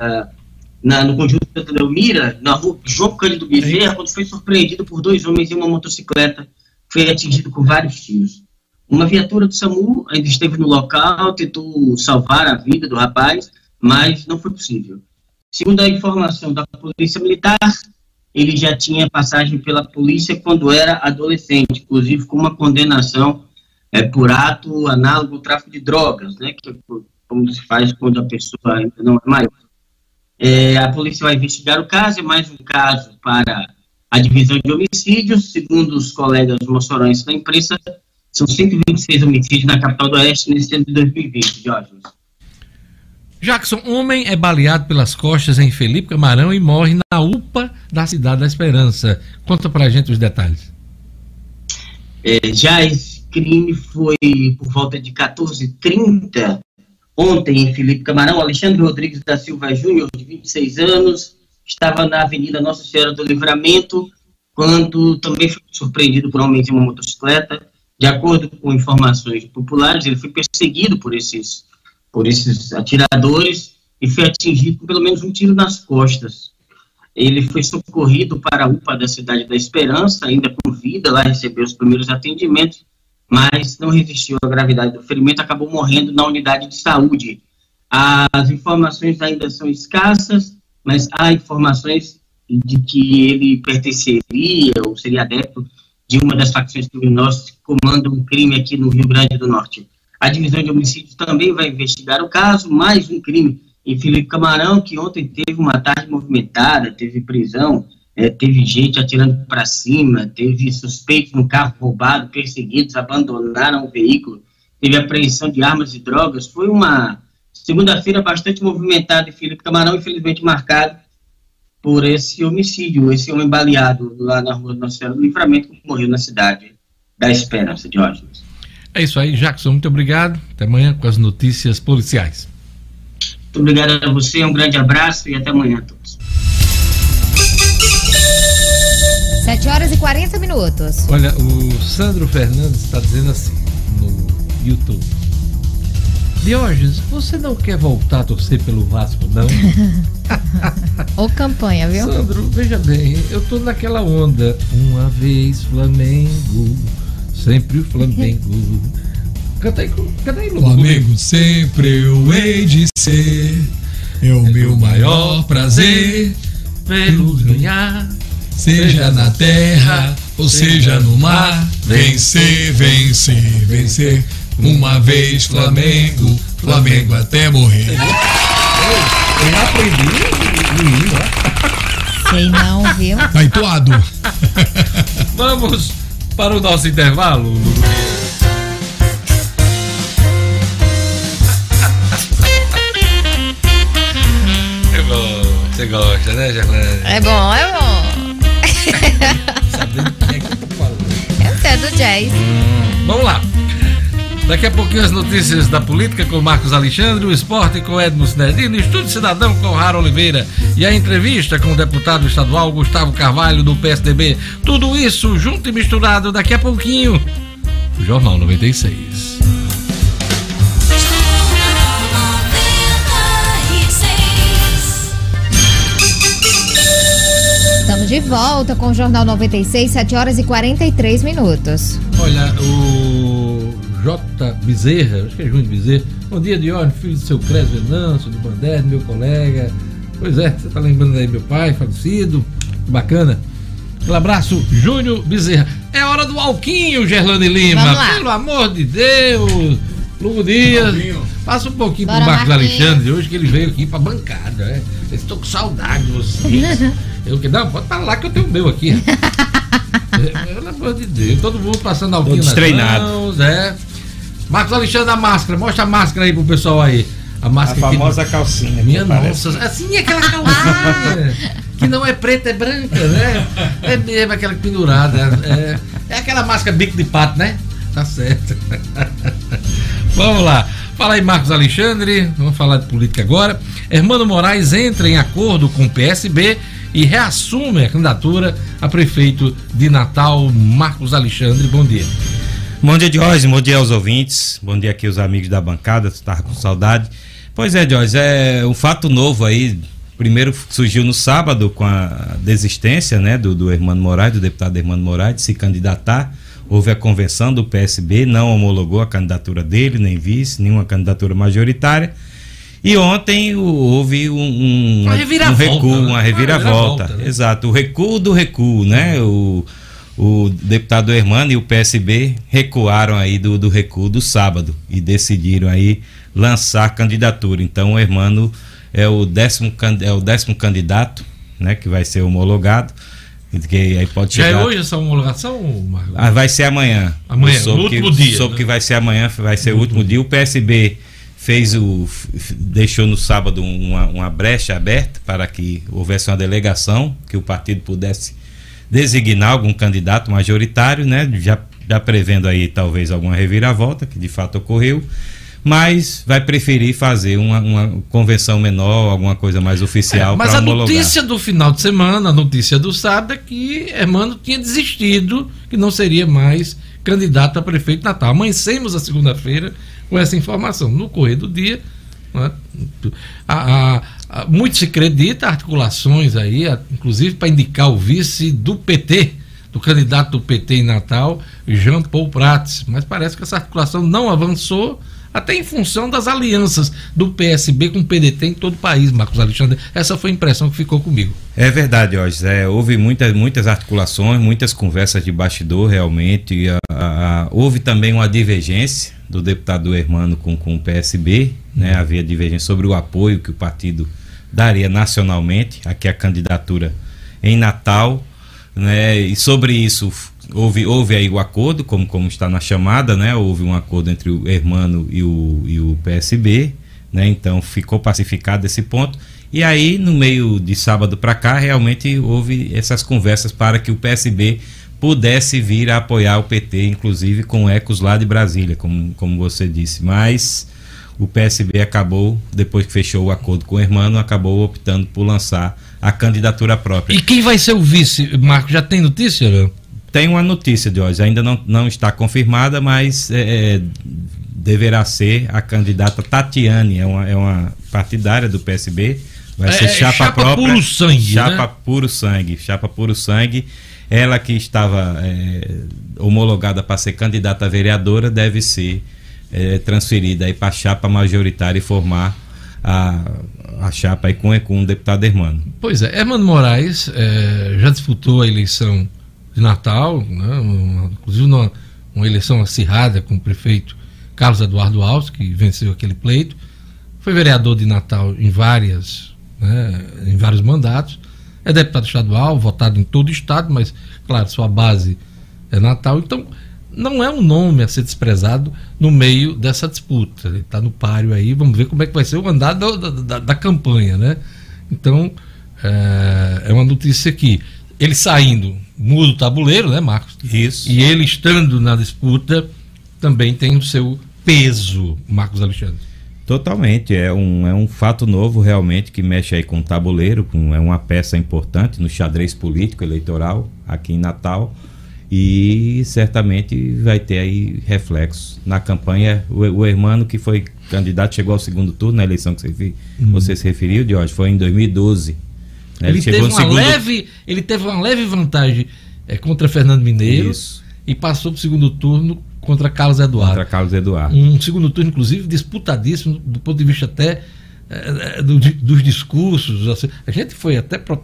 na, no conjunto Santa Delmira, na rua João Cândido Bezerra, quando foi surpreendido por dois homens em uma motocicleta, foi atingido com vários tiros. Uma viatura do SAMU ainda esteve no local, tentou salvar a vida do rapaz, mas não foi possível. Segundo a informação da Polícia Militar, ele já tinha passagem pela polícia quando era adolescente, inclusive com uma condenação é, por ato análogo ao tráfico de drogas, né, que é como se faz quando a pessoa ainda não é maior. É, a polícia vai investigar o caso, é mais um caso para a divisão de homicídios. Segundo os colegas moçorões da imprensa, são 126 homicídios na capital do Oeste nesse ano de 2020, Jorge. Jackson, homem é baleado pelas costas em Felipe Camarão e morre na UPA da Cidade da Esperança. Conta pra gente os detalhes. É, já esse crime foi por volta de 14h30 Ontem, em Felipe Camarão, Alexandre Rodrigues da Silva Júnior, de 26 anos, estava na Avenida Nossa Senhora do Livramento, quando também foi surpreendido por um homem em uma motocicleta. De acordo com informações populares, ele foi perseguido por esses, por esses atiradores e foi atingido com pelo menos um tiro nas costas. Ele foi socorrido para a UPA da Cidade da Esperança, ainda com vida, lá recebeu os primeiros atendimentos mas não resistiu à gravidade do ferimento, acabou morrendo na unidade de saúde. As informações ainda são escassas, mas há informações de que ele pertenceria ou seria adepto de uma das facções criminosas que comandam um crime aqui no Rio Grande do Norte. A divisão de homicídios também vai investigar o caso, mais um crime em Felipe Camarão, que ontem teve uma tarde movimentada, teve prisão, é, teve gente atirando para cima, teve suspeitos no carro roubado, perseguidos, abandonaram o veículo, teve apreensão de armas e drogas. Foi uma segunda-feira bastante movimentada em Felipe Camarão, infelizmente marcado por esse homicídio, esse homem baleado lá na rua Nossa Senhora do Livramento, que morreu na cidade da Esperança, Diógenes. É isso aí, Jackson, muito obrigado. Até amanhã com as notícias policiais. Muito obrigado a você, um grande abraço e até amanhã a todos. 7 horas e 40 minutos. Olha, o Sandro Fernandes está dizendo assim no YouTube. Diógenes, você não quer voltar a torcer pelo Vasco, não? Ou campanha, viu? Sandro, veja bem, eu tô naquela onda. Uma vez Flamengo, sempre o Flamengo. Canta aí, canta aí, Lu. Flamengo sempre eu hei de ser. É o meu maior prazer. Pelo ganhar. Seja na terra ou seja no mar. Vencer, vencer, vencer. Uma vez Flamengo, Flamengo até morrer. Eu aprendi, menino. Sei não, viu? Tá entoado. Vamos para o nosso intervalo. Você gosta, né, Jacqueline? É bom, é bom. Sabendo quem é que eu tô falando. Esse é do jazz. Vamos lá. Daqui a pouquinho as notícias da política com Marcos Alexandre, o esporte com Edmo Sinedino, Estúdio Cidadão com Raro Oliveira e a entrevista com o deputado estadual Gustavo Carvalho do PSDB. Tudo isso junto e misturado daqui a pouquinho. O Jornal 96. De volta com o Jornal 96, 7 horas e 43 minutos. Olha, o J. Bezerra, acho que é Júnior Bezerra. Bom dia, Diógenes, filho do seu Clésio Venâncio, do Bandeira, meu colega. Pois é, você tá lembrando aí meu pai, falecido. Que bacana. Um abraço, Júnior Bezerra. É hora do Alquinho, Gerlane Lima. Vamos lá. Pelo amor de Deus. Lugo Dias. Passa um pouquinho Bora, pro Marcos Marquinhos. Alexandre hoje, que ele veio aqui pra bancada. né? Estou com saudade de vocês. Eu que não, pode falar que eu tenho o meu aqui. É, Pelo amor de Deus, todo mundo passando alquinho nas mãos, é. Marcos Alexandre, a máscara, mostra a máscara aí pro pessoal aí. A A máscara que- famosa calcinha. minha que parece. nossa, assim é aquela calcinha que não é preta, é branca, né? É mesmo aquela pendurada. É, é aquela máscara bico de pato, né? Tá certo. Vamos lá. Fala aí, Marcos Alexandre. Vamos falar de política agora. Hermano Moraes entra em acordo com o PSB e reassume a candidatura a prefeito de Natal. Marcos Alexandre, bom dia. Bom dia, Jorge. Bom dia aos ouvintes. Bom dia aqui aos amigos da bancada. Estava com saudade. Pois é, Jorge, é um fato novo aí. Primeiro surgiu no sábado com a desistência né, do, do Hermano Moraes, do deputado Hermano Moraes, de se candidatar. Houve a convenção do PSB, não homologou a candidatura dele, nem vice, nenhuma candidatura majoritária. E ontem houve um, um, Uma um reviravolta, recuo, né? uma Uma reviravolta. reviravolta, né? Exato, o recuo do recuo, né? O, o deputado Hermano e o PSB recuaram aí do, do recuo do sábado e decidiram aí lançar candidatura. Então o Hermano é o décimo, é o décimo candidato, né? Que vai ser homologado. Que aí pode Já é chegar. hoje essa homologação, Marcos? Ah, vai ser amanhã. Amanhã, Eu soube no que, último dia, Soube né? que vai ser amanhã, vai ser o último dia. O PSB fez o. deixou no sábado uma, uma brecha aberta para que houvesse uma delegação, que o partido pudesse designar algum candidato majoritário, né? Já, já prevendo aí talvez alguma reviravolta, que de fato ocorreu. Mas vai preferir fazer uma, uma convenção menor, alguma coisa mais oficial É, mas a homologar. notícia do final de semana, a notícia do sábado é que Hermano tinha desistido, que não seria mais candidato a prefeito de Natal. Amanhecemos a segunda-feira com essa informação. No correr do dia, né, a- a- a- muito se acredita, articulações aí, inclusive para indicar o vice do PT, do candidato do PT em Natal, Jean Paul Prats. Mas parece que essa articulação não avançou, até em função das alianças do PSB com o PDT em todo o país, Marcos Alexandre. Essa foi a impressão que ficou comigo. É verdade, Jorge. É, houve muitas, muitas articulações, muitas conversas de bastidor, realmente. e a- a- a- houve também uma divergência do deputado Hermano com, com o PSB. Né? Havia divergência sobre o apoio que o partido daria nacionalmente aqui a candidatura em Natal. Né? E sobre isso houve, houve aí o acordo, como, como está na chamada, né? houve um acordo entre o Hermano e o, e o PSB. né? Então ficou pacificado esse ponto. E aí, no meio de sábado para cá, realmente houve essas conversas para que o PSB pudesse vir a apoiar o PT, inclusive com ecos lá de Brasília, como, como você disse. Mas o PSB acabou, depois que fechou o acordo com o Hermano, acabou optando por lançar a candidatura própria. E quem vai ser o vice, Marco? Já tem notícia? Não? Tem uma notícia de hoje, ainda não, não está confirmada, mas é, é deverá ser a candidata Tatiane, é uma, é uma partidária do PSB Vai ser é, chapa, chapa própria. puro sangue. Chapa né? puro sangue. Chapa puro sangue. Ela que estava é, homologada para ser candidata a vereadora deve ser é, transferida para a chapa majoritária e formar a, a chapa aí com, com o deputado Hermano. Pois é, Hermano Moraes é, já disputou a eleição de Natal, né, uma, inclusive numa, uma eleição acirrada com o prefeito Carlos Eduardo Alves, que venceu aquele pleito. Foi vereador de Natal em várias né, em vários mandatos. É deputado estadual, votado em todo o estado, mas, claro, sua base é Natal. Então, não é um nome a ser desprezado no meio dessa disputa. Ele está no páreo aí, vamos ver como é que vai ser o andado da, da, da campanha, né? Então, é, é, uma notícia que ele saindo, muda o tabuleiro, né, Marcos? Isso. E ele estando na disputa, também tem o seu peso, Marcos Alexandre. Totalmente, é um, é um fato novo realmente que mexe aí com o tabuleiro, com, é uma peça importante no xadrez político eleitoral aqui em Natal e certamente vai ter aí reflexos na campanha. O, o Hermano que foi candidato chegou ao segundo turno na eleição que você, hum. você se referiu, de hoje, foi em 2012. Ele, ele, teve uma segundo... leve, ele teve uma leve vantagem é, contra Fernando Mineiro Isso. e passou para o segundo turno contra Carlos Eduardo. Contra Carlos Eduardo. Um segundo turno, inclusive, disputadíssimo do ponto de vista até é, do, dos discursos. Assim. A gente foi até. Pro,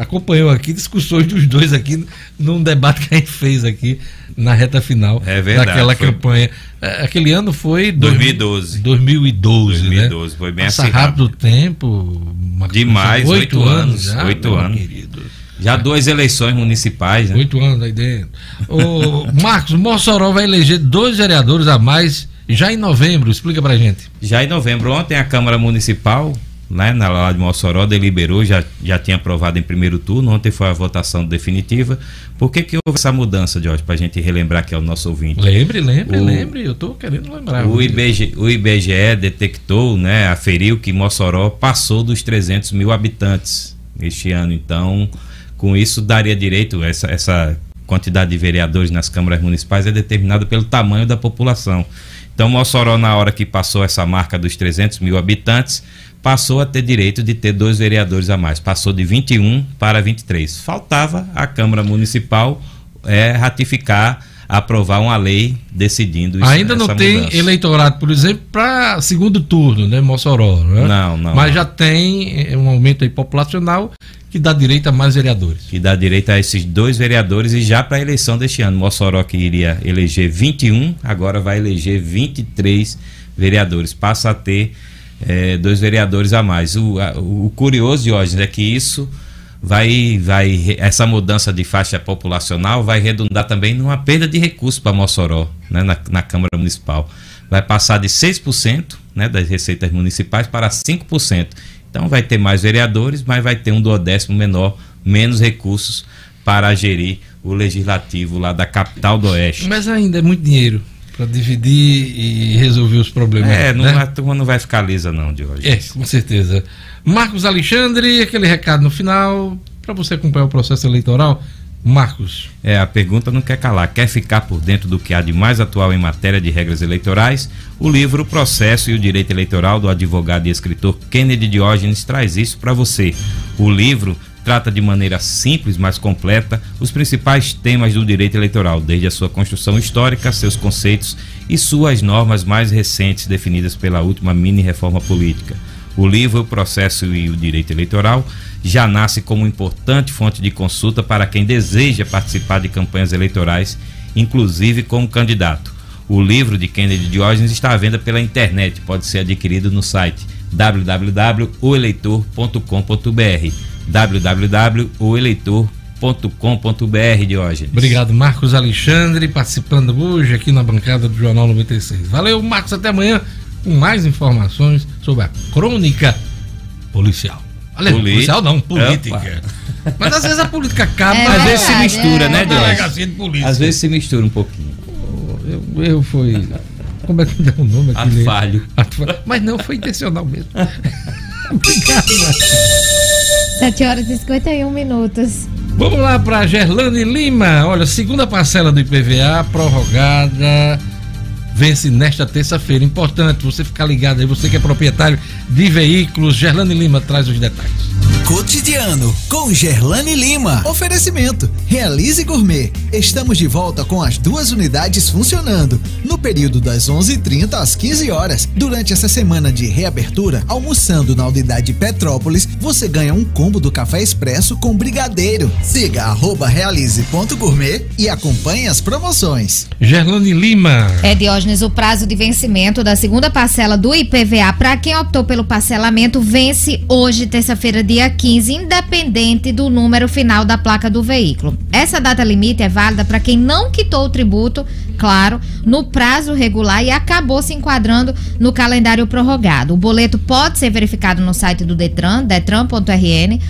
acompanhou aqui discussões dos dois aqui num debate que a gente fez aqui na reta final é verdade, daquela foi... campanha. É, aquele ano foi 2012. 2012, 2012 né? foi bem Passa rápido o tempo. Demais, oito anos. Oito anos. Querido. Já duas eleições municipais, né? Oito anos aí dentro. O Marcos, Mossoró vai eleger dois vereadores a mais já em novembro. Explica pra gente. Já em novembro. Ontem a Câmara Municipal, né, na lá de Mossoró, deliberou, já, já tinha aprovado em primeiro turno. Ontem foi a votação definitiva. Por que, que houve essa mudança, Jorge? Pra gente relembrar que é o nosso ouvinte. Lembre, lembre, o, lembre. Eu tô querendo lembrar. O IBGE, o IBGE detectou, né, aferiu que Mossoró passou dos 300 mil habitantes este ano. Então com isso, daria direito, essa, essa quantidade de vereadores nas câmaras municipais é determinada pelo tamanho da população. Então, Mossoró, na hora que passou essa marca dos 300 mil habitantes, passou a ter direito de ter dois vereadores a mais. Passou de 21 para 23. Faltava a Câmara Municipal é, ratificar aprovar uma lei decidindo isso. Ainda não tem mudança. eleitorado, por exemplo, para segundo turno, né, Mossoró, né? Não, não. Mas já tem um aumento populacional que dá direito a mais vereadores. Que dá direito a esses dois vereadores e já para a eleição deste ano. Mossoró que iria eleger 21, agora vai eleger 23 vereadores. Passa a ter é, dois vereadores a mais. O, a, o curioso, Diógenes, é que isso vai, vai essa mudança de faixa populacional vai redundar também numa perda de recursos para Mossoró, né, na, na Câmara Municipal. Vai passar de 6% né, das receitas municipais para 5%. Então vai ter mais vereadores, mas vai ter um duodécimo menor, menos recursos para gerir o legislativo lá da capital do Oeste. Mas ainda é muito dinheiro para dividir e resolver os problemas. É, não, né? a turma não vai ficar lisa não de hoje. É, com certeza. Marcos Alexandre, aquele recado no final para você acompanhar o processo eleitoral. Marcos. É, a pergunta não quer calar. Quer ficar por dentro do que há de mais atual em matéria de regras eleitorais? O livro O Processo e o Direito Eleitoral do advogado e escritor Kennedy Diógenes traz isso para você. O livro trata de maneira simples, mas completa, os principais temas do direito eleitoral, desde a sua construção histórica, seus conceitos e suas normas mais recentes definidas pela última mini-reforma política. O livro O Processo e o Direito Eleitoral já nasce como importante fonte de consulta para quem deseja participar de campanhas eleitorais, inclusive como candidato. O livro de Kennedy Diógenes está à venda pela internet, pode ser adquirido no site www.oeleitor.com.br www.oeleitor.com.br Diógenes. Obrigado, Marcos Alexandre, participando hoje aqui na bancada do Jornal 96. Valeu, Marcos, até amanhã com mais informações sobre a crônica policial. Olha, policial não, política. Mas às vezes a política acaba. É às vezes se mistura, é, né, polícia. Às vezes se mistura um pouquinho. Eu, eu fui. Como é que deu o nome aqui? Atfalho. Mas não, foi intencional mesmo. Obrigado, 7 horas e 51 minutos. Vamos lá para Gerlane Lima. Olha, segunda parcela do IPVA prorrogada vence nesta terça-feira. Importante você ficar ligado aí, você que é proprietário de veículos. Gerlane Lima traz os detalhes. Cotidiano com Gerlane Lima. Oferecimento. Realize Gourmet. Estamos de volta com as duas unidades funcionando no período das 11:30 às 15 horas. Durante essa semana de reabertura, almoçando na unidade Petrópolis, você ganha um combo do café expresso com brigadeiro. Siga arroba realize.gourmet e acompanhe as promoções. Gerlane Lima. É Diógenes, o prazo de vencimento da segunda parcela do IPVA para quem optou pelo parcelamento vence hoje, terça-feira, dia 15, independente do número final da placa do veículo. Essa data limite é válida para quem não quitou o tributo, claro, no prazo regular e acabou se enquadrando no calendário prorrogado. O boleto pode ser verificado no site do Detran, detran.rn.gov.br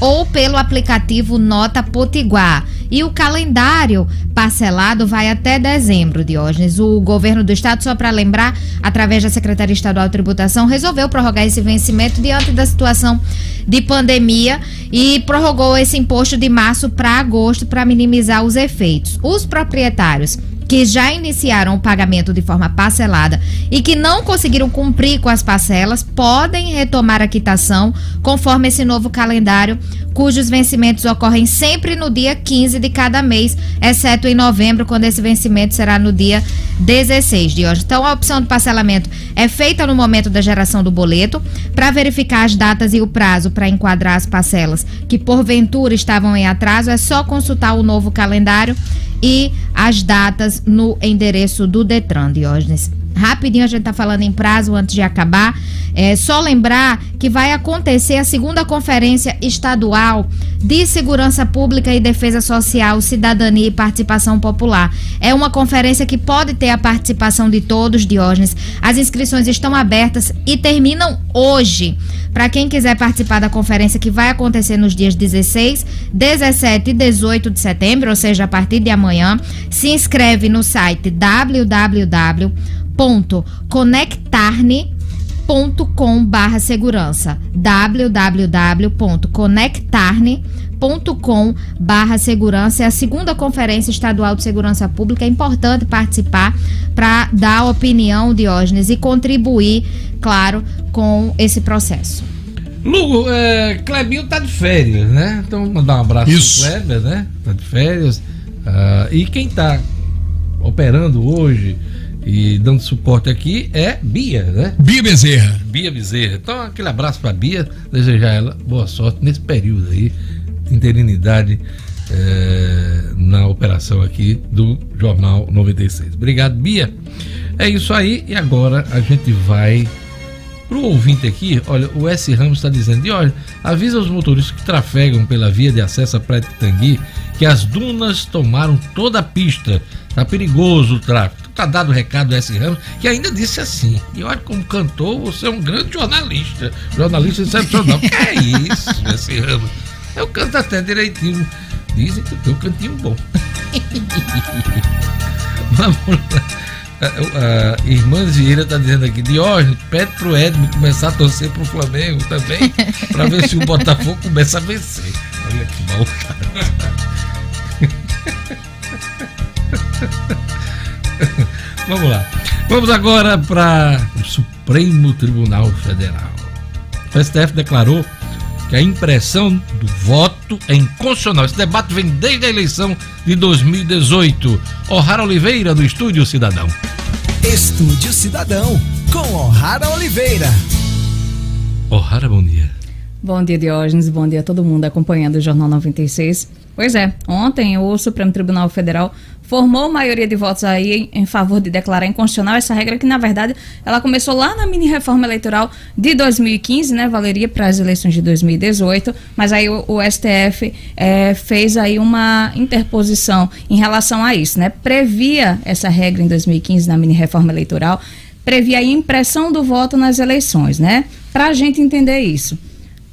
ou pelo aplicativo Nota Potiguar. E o calendário parcelado vai até dezembro, Diógenes. O governo do estado, só para lembrar, através da Secretaria Estadual de Tributação, resolveu prorrogar esse vencimento diante da situação de pandemia e prorrogou esse imposto de março para agosto para minimizar os efeitos. Os proprietários que já iniciaram o pagamento de forma parcelada e que não conseguiram cumprir com as parcelas podem retomar a quitação conforme esse novo calendário, cujos vencimentos ocorrem sempre no dia 15 de cada mês, exceto em novembro, quando esse vencimento será no dia 16 de hoje. Então, a opção de parcelamento é feita no momento da geração do boleto. Para verificar as datas e o prazo para enquadrar as parcelas que porventura estavam em atraso, é só consultar o novo calendário e as datas no endereço do Detran, Diógenes. Rapidinho a gente tá falando em prazo antes de acabar. É só lembrar que vai acontecer a segunda conferência estadual de segurança pública e defesa social, cidadania e participação popular. É uma conferência que pode ter a participação de todos, Diógenes. As inscrições estão abertas e terminam hoje. Para quem quiser participar da conferência que vai acontecer nos dias 16, 17 e 18 de setembro, ou seja, a partir de amanhã, se inscreve no site www.conectarne.com barra segurança www.conectarne.com barra segurança é a segunda conferência estadual de segurança pública é importante participar para dar opinião Diógenes e contribuir claro com esse processo Lugo, é, Clebinho tá de férias, né? Então mandar um abraço Isso. pro Kleber, né? Tá de férias. Ah, e quem tá operando hoje e dando suporte aqui é Bia, né? Bia Bezerra. Bia Bezerra. Então, aquele abraço pra Bia, desejar ela boa sorte nesse período aí, de interinidade eh, na operação aqui do Jornal 96. Obrigado, Bia. É isso aí, e agora a gente vai pro ouvinte aqui. Olha, o S. Ramos está dizendo: e olha, avisa os motoristas que trafegam pela via de acesso à Praia de Tangui que as dunas tomaram toda a pista. Tá perigoso o tráfego. Tá dado o recado do S. Ramos, que ainda disse assim. E olha como cantou, você é um grande jornalista. Jornalista excepcional. que é isso, S. Ramos? Eu canto até direitinho. Dizem que eu tenho um cantinho bom. Vamos lá. A, a, a irmã Vieira tá dizendo aqui, Diógenes, pede pro Edmo começar a torcer pro Flamengo também, pra ver se o Botafogo começa a vencer. Olha que mal, Vamos lá. Vamos agora para o Supremo Tribunal Federal. O STF declarou que a impressão do voto é inconstitucional. Esse debate vem desde a eleição de 2018. O'Hara Oliveira, do Estúdio Cidadão. Estúdio Cidadão, com O'Hara Oliveira. O'Hara, bom dia. Bom dia, Diógenes. Bom dia a todo mundo acompanhando o Jornal 96. Pois é, ontem o Supremo Tribunal Federal formou maioria de votos aí em, favor de declarar inconstitucional essa regra que, na verdade, ela começou lá na mini reforma eleitoral de 2015, né? Valeria para as eleições de 2018, mas aí o, o STF é, fez aí uma interposição em relação a isso, né? Previa essa regra em 2015 na mini reforma eleitoral, previa a impressão do voto nas eleições, né? Para a gente entender isso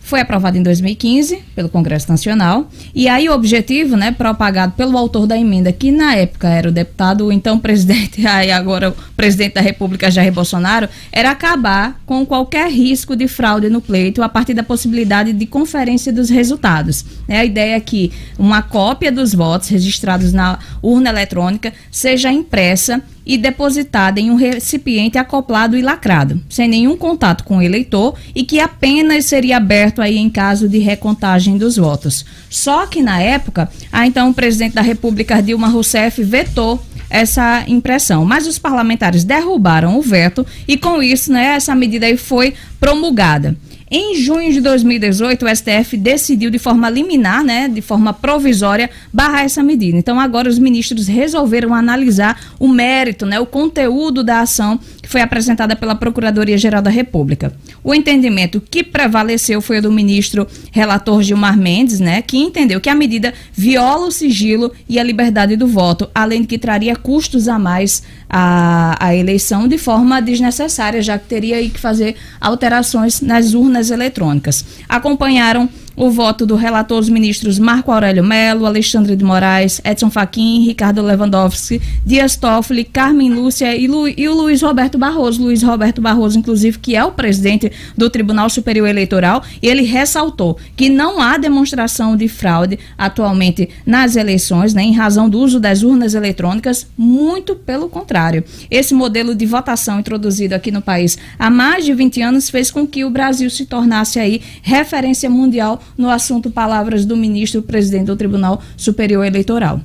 foi aprovado em 2015 pelo Congresso Nacional e aí o objetivo, né, propagado pelo autor da emenda, que na época era o deputado, o então presidente, aí agora o presidente da República Jair Bolsonaro, era acabar com qualquer risco de fraude no pleito a partir da possibilidade de conferência dos resultados. É a ideia é que uma cópia dos votos registrados na urna eletrônica seja impressa e depositada em um recipiente acoplado e lacrado, sem nenhum contato com o eleitor e que apenas seria aberto aí em caso de recontagem dos votos. Só que na época, a então presidente da República Dilma Rousseff vetou essa impressão, mas os parlamentares derrubaram o veto e com isso, né, essa medida aí foi promulgada. Em junho de 2018, o STF decidiu de forma liminar, né, de forma provisória, barrar essa medida. Então, agora os ministros resolveram analisar o mérito, né, o conteúdo da ação que foi apresentada pela Procuradoria-Geral da República. O entendimento que prevaleceu foi o do ministro relator Gilmar Mendes, né, que entendeu que a medida viola o sigilo e a liberdade do voto, além de que traria custos a mais à, à eleição de forma desnecessária, já que teria que fazer alterações nas urnas eletrônicas. Acompanharam o voto do relator os ministros Marco Aurélio Melo, Alexandre de Moraes, Edson Fachin, Ricardo Lewandowski, Dias Toffoli, Carmen Lúcia e, Lu, e o Luiz Roberto Barroso. Luiz Roberto Barroso, inclusive, que é o presidente do Tribunal Superior Eleitoral, e ele ressaltou que não há demonstração de fraude atualmente nas eleições, né, em razão do uso das urnas eletrônicas, muito pelo contrário. Esse modelo de votação introduzido aqui no país há mais de 20 anos fez com que o Brasil se tornasse aí referência mundial no assunto palavras do ministro presidente do Tribunal Superior Eleitoral.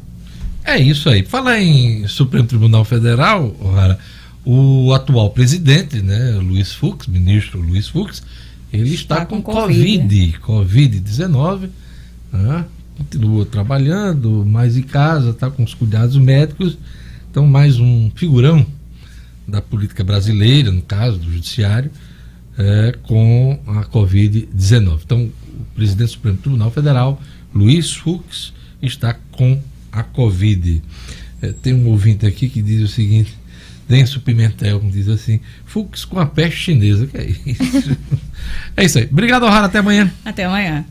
É isso aí. Falar em Supremo Tribunal Federal, o atual presidente, né, Luiz Fux, ministro Luiz Fux, ele está, está com, com Covid, Covid-19, né, continua trabalhando, mais em casa, está com os cuidados médicos, então mais um figurão da política brasileira, no caso do judiciário, é, com a Covid-19. Então, presidente do Supremo Tribunal Federal, Luiz Fux, está com a Covid. É, tem um ouvinte aqui que diz o seguinte: Denso Pimentel diz assim: Fux com a peste chinesa. Que é isso? é isso aí. Obrigado, Rara. Até amanhã. Até amanhã.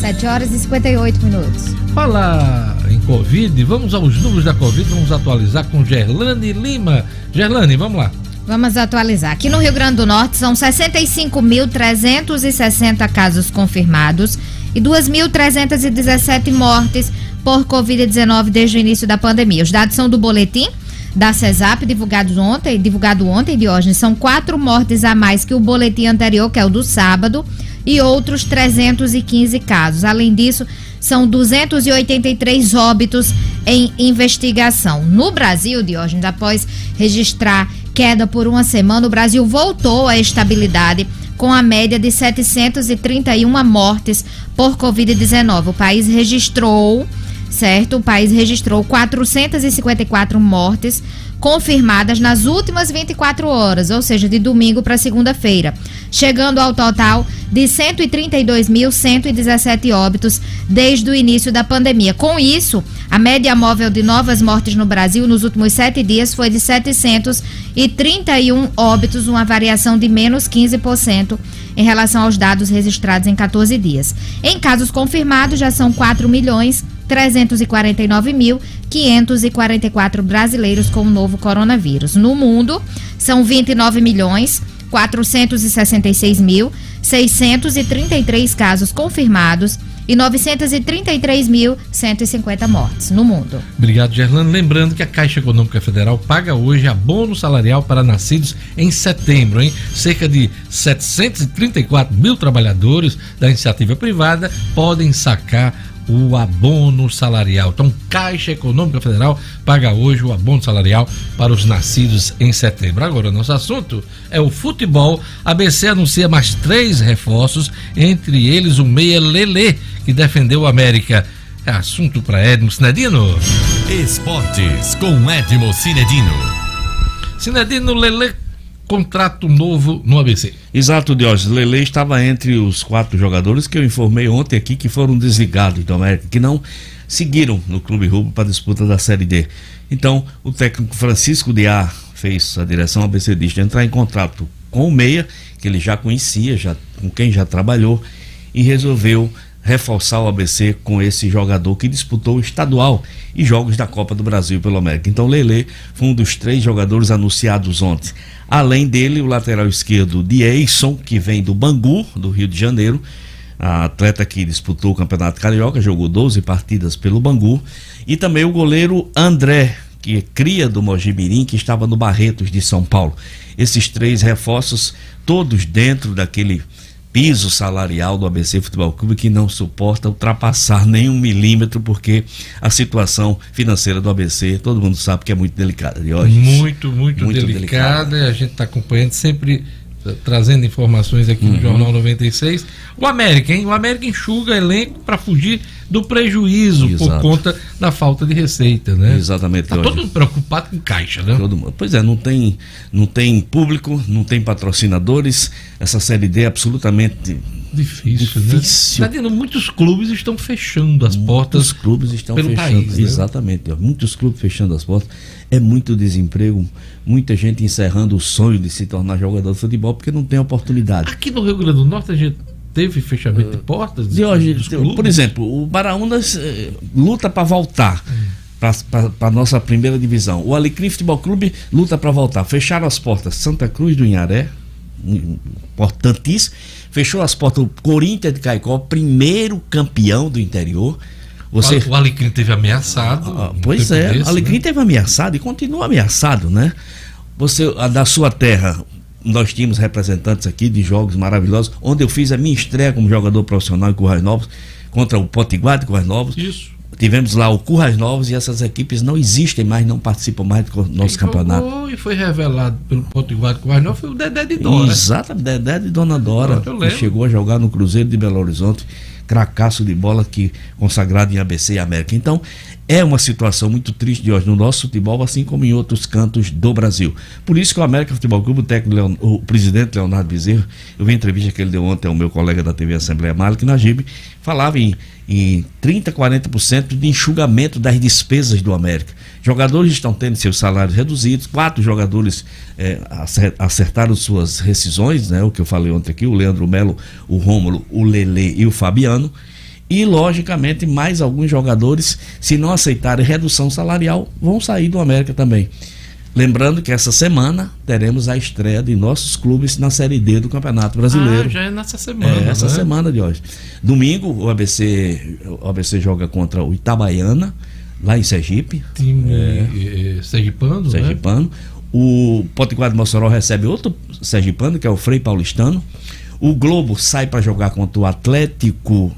7 horas e 58 minutos. Fala em Covid, vamos aos números da Covid, vamos atualizar com Gerlane Lima. Gerlane, vamos lá. Vamos atualizar. Aqui no Rio Grande do Norte são 65.360 casos confirmados e 2.317 mortes por Covid-19 desde o início da pandemia. Os dados são do boletim da CESAP, divulgados ontem, divulgado ontem, Diógenes, são quatro mortes a mais que o boletim anterior, que é o do sábado, e outros 315 casos. Além disso, são 283 óbitos em investigação. No Brasil, Diógenes, após registrar queda por uma semana, o Brasil voltou à estabilidade com a média de 731 mortes por Covid-19. O país registrou, certo? O país registrou 454 mortes confirmadas nas últimas 24 horas, ou seja, de domingo para segunda-feira, chegando ao total de 132.117 óbitos desde o início da pandemia. Com isso, a média móvel de novas mortes no Brasil nos últimos sete dias foi de 731 óbitos, uma variação de menos 15% em relação aos dados registrados em 14 dias. Em casos confirmados, já são 4 milhões 349.544 brasileiros com o novo coronavírus. No mundo, são 29 milhões 466.633 casos confirmados e 933.150 mortes no mundo. Obrigado, Gerlando. Lembrando que a Caixa Econômica Federal paga hoje abono salarial para nascidos em setembro, hein? Cerca de 734 mil trabalhadores da iniciativa privada podem sacar o abono salarial. Então, Caixa Econômica Federal paga hoje o abono salarial para os nascidos em setembro. Agora, nosso assunto é o futebol. A ABC anuncia mais três reforços, entre eles o meia Lelê, que defendeu o América. É assunto para Edmo Cinedino. Esportes com Edmo Cinedino. Cinedino Lelê contrato novo no ABC. Exato, Diógenes. Lele estava entre os quatro jogadores que eu informei ontem aqui que foram desligados do América, que não seguiram no Clube Rubro para a disputa da Série D. Então, o técnico Francisco de A fez a direção ABCdista entrar em contrato com o Meia, que ele já conhecia, já, com quem já trabalhou, e resolveu reforçar o ABC com esse jogador que disputou o estadual e jogos da Copa do Brasil pelo América. Então, Lele foi um dos três jogadores anunciados ontem. Além dele, o lateral esquerdo Dieison, que vem do Bangu, do Rio de Janeiro, a atleta que disputou o Campeonato Carioca, jogou 12 partidas pelo Bangu, e também o goleiro André, que é cria do Mojimirim, que estava no Barretos de São Paulo. Esses três reforços, todos dentro daquele piso salarial do ABC Futebol Clube que não suporta ultrapassar nem um milímetro porque a situação financeira do ABC todo mundo sabe que é muito delicada de hoje muito muito, muito delicada, delicada. a gente está acompanhando sempre trazendo informações aqui uhum. no Jornal 96. O América, hein? O América enxuga elenco para fugir do prejuízo Exato. por conta da falta de receita, né? Exatamente. Tá todo mundo preocupado com caixa, né? Todo mundo. Pois é, não tem, não tem público, não tem patrocinadores. Essa série D é absolutamente difícil, né? difícil. né? Tá muitos clubes estão fechando as muitos portas. Muitos clubes estão pelo fechando. País, né? Exatamente. Muitos clubes fechando as portas. É muito desemprego, muita gente encerrando o sonho de se tornar jogador de futebol porque não tem oportunidade. Aqui no Rio Grande do Norte a gente teve fechamento uh, de portas? De hoje, por exemplo, o Baraunas eh, luta para voltar. Hum para a nossa primeira divisão. O Alecrim Futebol Clube luta para voltar. Fecharam as portas Santa Cruz do Inharé, importantíssimo. Fechou as portas o Corinthians de Caicó, primeiro campeão do interior. Você... O Alecrim teve ameaçado. Ah, pois é, desse, o Alecrim né? teve ameaçado e continua ameaçado, né? Você, a, da sua terra, nós tínhamos representantes aqui de jogos maravilhosos, onde eu fiz a minha estreia como jogador profissional em Currais Novos, contra o Potiguar de Currais Novos. Isso. Tivemos lá o Currais Novos e essas equipes não existem mais, não participam mais do nosso Quem campeonato. e foi revelado pelo Potiguar de Currais Novos foi o Dedé de Dona. Exatamente, Dedé de Dona Dora, que chegou a jogar no Cruzeiro de Belo Horizonte cracaço de bola que consagrado em ABC e América. Então, é uma situação muito triste de hoje no nosso futebol, assim como em outros cantos do Brasil. Por isso que o América Futebol Clube, o técnico, Leon, o presidente Leonardo Bezerro, eu vi a entrevista que ele deu ontem ao meu colega da TV Assembleia Malik Najib, falava em, em 30%, 40% de enxugamento das despesas do América. Jogadores estão tendo seus salários reduzidos, quatro jogadores é, acertaram suas rescisões, né, o que eu falei ontem aqui, o Leandro Melo, o Rômulo, o Lele e o Fabiano. E, logicamente, mais alguns jogadores, se não aceitarem redução salarial, vão sair do América também. Lembrando que essa semana teremos a estreia de nossos clubes na Série D do Campeonato Brasileiro. Ah, já é nessa semana. É, essa né? semana de hoje. Domingo, o ABC, o ABC joga contra o Itabaiana, lá em Sergipe. Time é, é, Sergipano. Né? Sergipano. Né? O Potiguar de Mossoró recebe outro Sergipano, que é o Frei Paulistano. O Globo sai para jogar contra o Atlético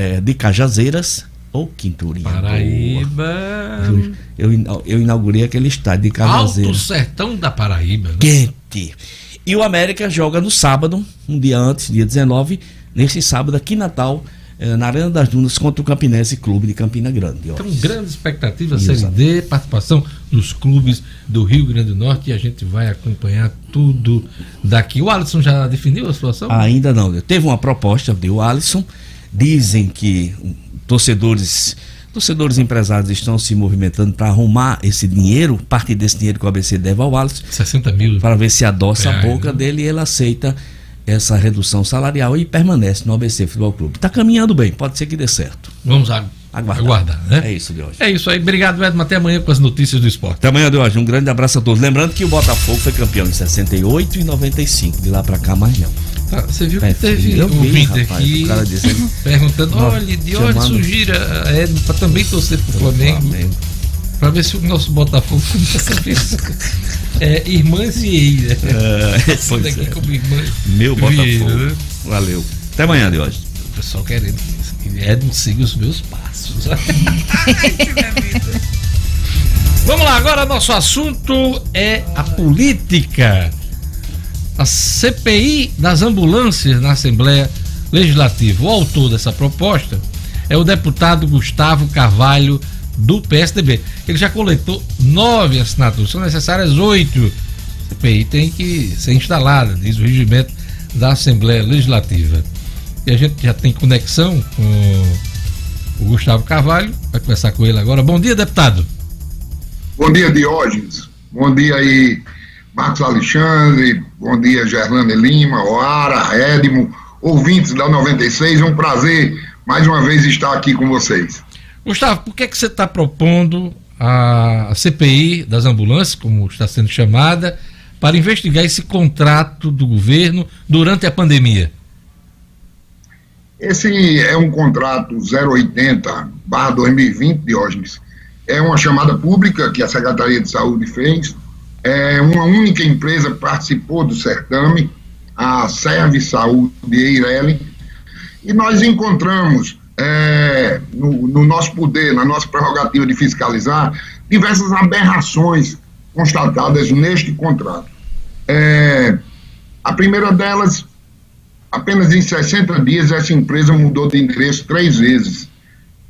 é, de Cajazeiras. Ou Quinturinha. Paraíba. Eu, eu inaugurei aquele estádio de Cajazeiras. Alto Sertão da Paraíba. Né? Quente. E o América joga no sábado, um dia antes, dia 19, nesse sábado aqui em Natal, eh, na Arena das Dunas contra o Campinense Clube de Campina Grande. Então, grandes expectativas, Série D, participação dos clubes do Rio Grande do Norte e a gente vai acompanhar tudo daqui. O Alisson já definiu a situação? Ainda não. Teve uma proposta do Alisson, dizem que torcedores torcedores empresários estão se movimentando para arrumar esse dinheiro, parte desse dinheiro que o ABC deve ao Alisson. 60 mil. Para ver se adoça a boca né? dele e ele aceita essa redução salarial e permanece no ABC Futebol Clube. Está caminhando bem, pode ser que dê certo. Vamos aguardar. aguardar né? É isso de hoje. É isso aí. Obrigado, Edmo. Até amanhã com as notícias do esporte. Até amanhã de hoje. Um grande abraço a todos. Lembrando que o Botafogo foi campeão em 68 e 95. De lá para cá, mais não. Tá, você viu que é, teve um vídeo aqui dizendo, perguntando: olha, de onde sugira a Edmo para também torcer pro Flamengo? Flamengo. Para ver se o nosso Botafogo começa a é, Irmãs e Eira. É, daqui é. como irmã Meu Botafogo. Vieira, né? Valeu. Até amanhã de hoje. O pessoal querendo. Edmo siga os meus passos. Vamos lá, agora nosso assunto é a política. A CPI das ambulâncias na Assembleia Legislativa. O autor dessa proposta é o deputado Gustavo Carvalho, do PSDB. Ele já coletou nove assinaturas, são necessárias oito. A CPI tem que ser instalada, diz o regimento da Assembleia Legislativa. E a gente já tem conexão com o Gustavo Carvalho, vai conversar com ele agora. Bom dia, deputado. Bom dia, Diógenes. Bom dia aí, Marcos Alexandre. Bom dia, Gerlane Lima, Oara, Edmo, ouvintes da 96. É um prazer mais uma vez estar aqui com vocês. Gustavo, por que, que você está propondo a CPI das ambulâncias, como está sendo chamada, para investigar esse contrato do governo durante a pandemia? Esse é um contrato 080-2020, Diógenes. É uma chamada pública que a Secretaria de Saúde fez. É uma única empresa participou do certame, a Serve Saúde Eireli, e nós encontramos é, no, no, nosso poder, na nossa prerrogativa de fiscalizar, diversas aberrações constatadas neste contrato. É, a primeira delas, apenas em 60 dias, essa empresa mudou de endereço três vezes.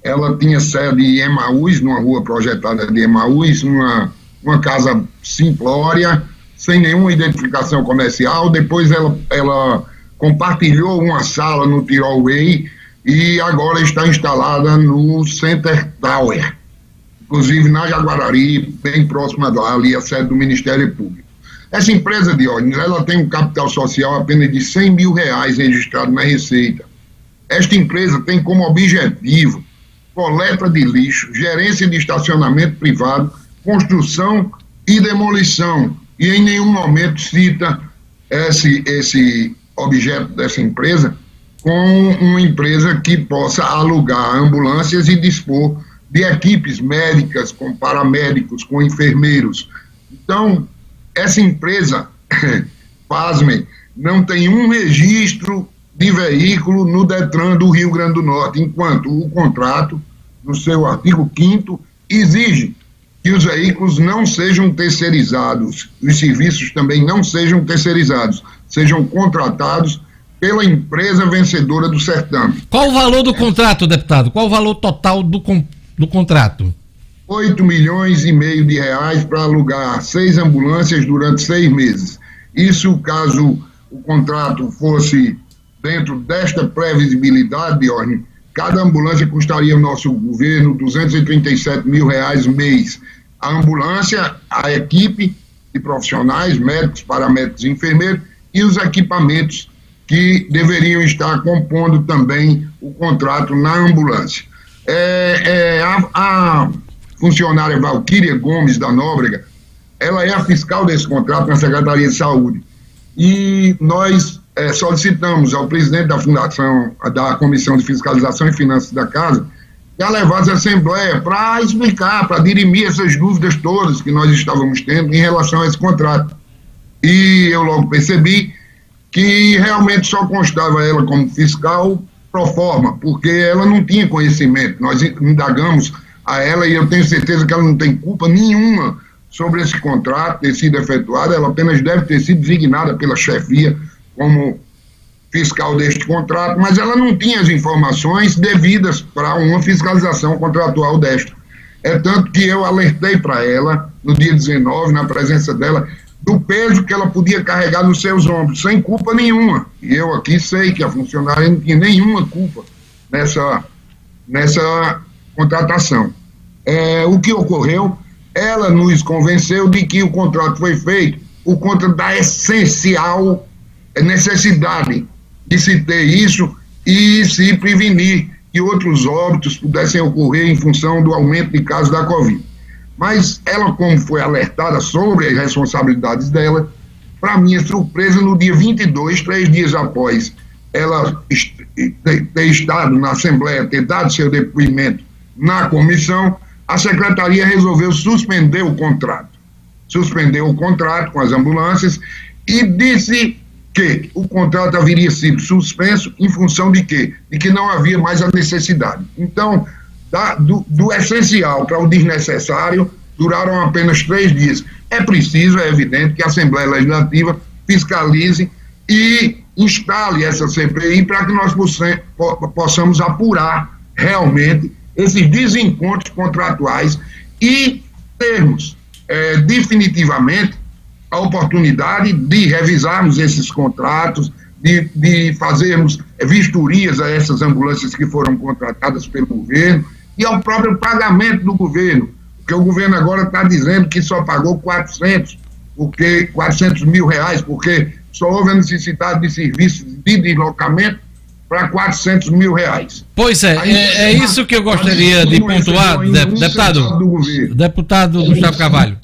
Ela tinha sede em Emaús, numa rua projetada de Emaús, numa uma casa simplória, sem nenhuma identificação comercial. Depois ela, ela compartilhou uma sala no Tirol Way e agora está instalada no Center Tower, inclusive na Jaguarari, bem próxima ali à sede do Ministério Público. Essa empresa de ordens, ela tem um capital social apenas de 100 mil reais registrado na Receita. Esta empresa tem como objetivo coleta de lixo, gerência de estacionamento privado, construção e demolição. E em nenhum momento cita esse, esse objeto dessa empresa com uma empresa que possa alugar ambulâncias e dispor de equipes médicas, com paramédicos, com enfermeiros. Então, essa empresa, pasmem, não tem um registro de veículo no Detran do Rio Grande do Norte, enquanto o contrato, no seu artigo 5 exige que os veículos não sejam terceirizados, os serviços também não sejam terceirizados, sejam contratados pela empresa vencedora do certame. Qual o valor do contrato, deputado? Qual o valor total do, do contrato? 8 milhões e meio de reais para alugar seis ambulâncias durante seis meses. Isso caso o contrato fosse dentro desta previsibilidade cada ambulância custaria ao nosso governo 237 mil reais mês. A ambulância, a equipe de profissionais, médicos, paramédicos e enfermeiros e os equipamentos que deveriam estar compondo também o contrato na ambulância. É, é, a, a, funcionária Valquíria Gomes da Nóbrega, ela é a fiscal desse contrato na Secretaria de Saúde. E nós é, solicitamos ao presidente da Fundação, da Comissão de Fiscalização e Finanças da Casa, que a levasse à Assembleia para explicar, para dirimir essas dúvidas todas que nós estávamos tendo em relação a esse contrato. E eu logo percebi que realmente só constava ela como fiscal pro forma, porque ela não tinha conhecimento. Nós indagamos a ela e eu tenho certeza que ela não tem culpa nenhuma sobre esse contrato ter sido efetuado, ela apenas deve ter sido designada pela chefia como fiscal deste contrato, mas ela não tinha as informações devidas para uma fiscalização contratual desta. É tanto que eu alertei para ela no dia 19, na presença dela, do peso que ela podia carregar nos seus ombros, sem culpa nenhuma. E eu aqui sei que a funcionária não tinha nenhuma culpa nessa, nessa contratação. É, o que ocorreu, ela nos convenceu de que o contrato foi feito por conta da essencial necessidade de se ter isso e se prevenir que outros óbitos pudessem ocorrer em função do aumento de casos da Covid. Mas ela, como foi alertada sobre as responsabilidades dela, para minha surpresa, no dia 22, três dias após ela ter estado na Assembleia, ter dado seu depoimento na comissão, a secretaria resolveu suspender o contrato. Suspendeu o contrato com as ambulâncias e disse que o contrato haveria sido suspenso em função de quê? De que não havia mais a necessidade. Então, da, do, do essencial para o desnecessário, duraram apenas três dias. É preciso, é evidente, que a Assembleia Legislativa fiscalize e instale essa CPI para que nós possamos apurar realmente esses desencontros contratuais e termos é, definitivamente a oportunidade de revisarmos esses contratos, de, de fazermos vistorias a essas ambulâncias que foram contratadas pelo governo e ao próprio pagamento do governo, porque o governo agora está dizendo que só pagou 400, porque 400 mil reais, porque só houve a necessidade de serviços de deslocamento para 400 mil reais. Pois é, Aí, é, é, isso que eu gostaria de pontuar, de, deputado, deputado Gustavo Carvalho.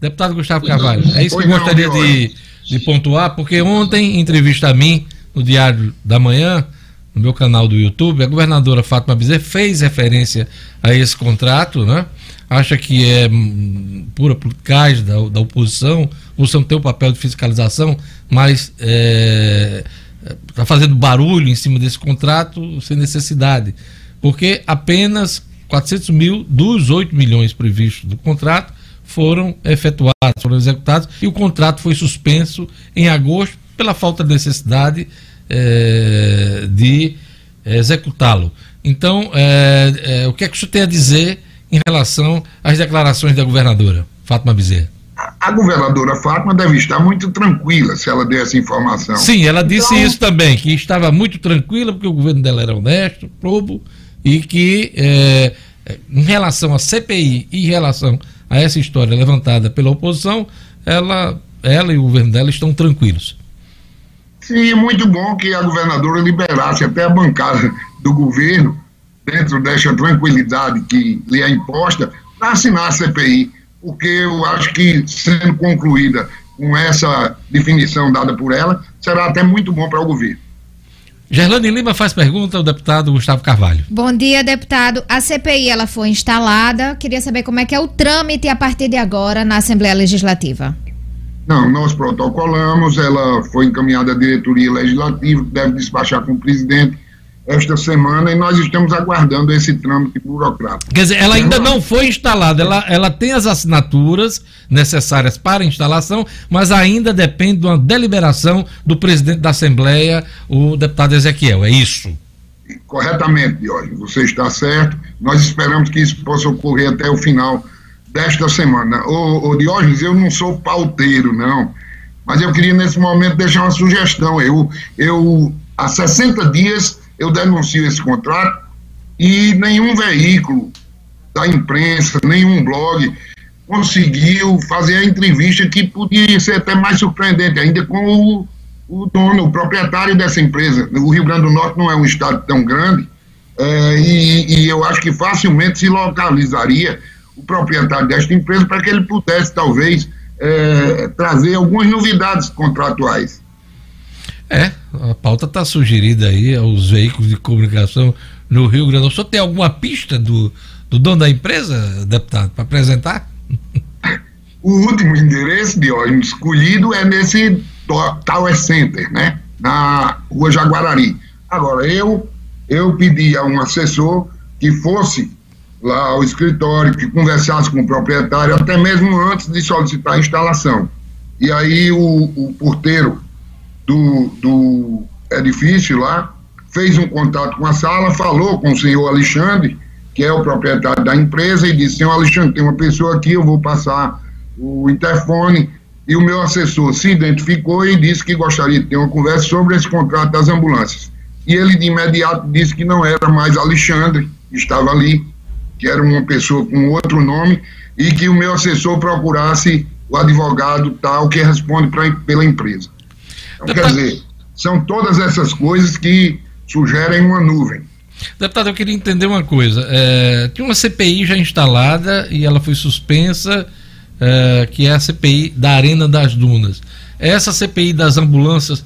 Deputado Gustavo Carvalho, é isso que eu gostaria de, de pontuar, porque ontem, em entrevista a mim, no Diário da Manhã, no meu canal do YouTube, a governadora Fátima Bezerra fez referência a esse contrato, né? Acha que é hum, pura politicagem da, da oposição, oposição tem o papel de fiscalização, mas é, tá fazendo barulho em cima desse contrato sem necessidade, porque apenas 400 mil dos 8 milhões previstos do contrato foram efetuados, foram executados, e o contrato foi suspenso em agosto pela falta de necessidade é, de executá-lo. Então, é, é, o que é que o senhor tem a dizer em relação às declarações da governadora, Fátima Bezerra? A governadora Fátima deve estar muito tranquila se ela der essa informação. Sim, ela disse então... isso também, que estava muito tranquila porque o governo dela era honesto, probo, e que é, em relação à CPI e em relação a essa história levantada pela oposição, ela, ela e o governo dela estão tranquilos. Sim, muito bom que a governadora liberasse até a bancada do governo, dentro dessa tranquilidade que lhe é imposta, para assinar a CPI, porque eu acho que, sendo concluída com essa definição dada por ela, será até muito bom para o governo. Gerlane Lima faz pergunta ao deputado Gustavo Carvalho. Bom dia, deputado. A CPI ela foi instalada. Queria saber como é que é o trâmite a partir de agora na Assembleia Legislativa. Não, nós protocolamos, ela foi encaminhada à diretoria legislativa, deve despachar com o presidente esta semana e nós estamos aguardando esse trâmite burocrático. Quer dizer, ela ainda não foi instalada, ela, ela tem as assinaturas necessárias para a instalação, mas ainda depende de uma deliberação do presidente da Assembleia, o deputado Ezequiel, é isso? Corretamente, Diógenes, você está certo. Nós esperamos que isso possa ocorrer até o final desta semana. Ô, ô Diógenes, eu não sou pauteiro, não. Mas eu queria nesse momento deixar uma sugestão. Eu, eu há 60 dias eu denuncio esse contrato e nenhum veículo da imprensa, nenhum blog conseguiu fazer a entrevista que podia ser até mais surpreendente ainda com o, o dono, o proprietário dessa empresa. O Rio Grande do Norte não é um estado tão grande é, e, e eu acho que facilmente se localizaria o proprietário desta empresa para que ele pudesse, talvez, é, trazer algumas novidades contratuais. É, a pauta está sugerida aí aos veículos de comunicação no Rio Grande do Sul. tem alguma pista do, do dono da empresa, deputado, para apresentar? O último endereço de óleo escolhido é nesse Tower Center, né? Na rua Jaguarari. Agora, eu, eu pedi a um assessor que fosse lá ao escritório, que conversasse com o proprietário, até mesmo antes de solicitar a instalação. E aí o, o porteiro do, do edifício lá fez um contato com a sala, falou com o senhor Alexandre, que é o proprietário da empresa, e disse: Senhor Alexandre, tem uma pessoa aqui, eu vou passar o interfone. E o meu assessor se identificou e disse que gostaria de ter uma conversa sobre esse contrato das ambulâncias. E ele de imediato disse que não era mais Alexandre, que estava ali, que era uma pessoa com outro nome, e que o meu assessor procurasse o advogado tal que responde pra, pela empresa. Então, quer dizer, são todas essas coisas que sugerem uma nuvem. Deputado, eu queria entender uma coisa. É, tinha uma CPI já instalada e ela foi suspensa, é, que é a CPI da Arena das Dunas. Essa CPI das ambulâncias,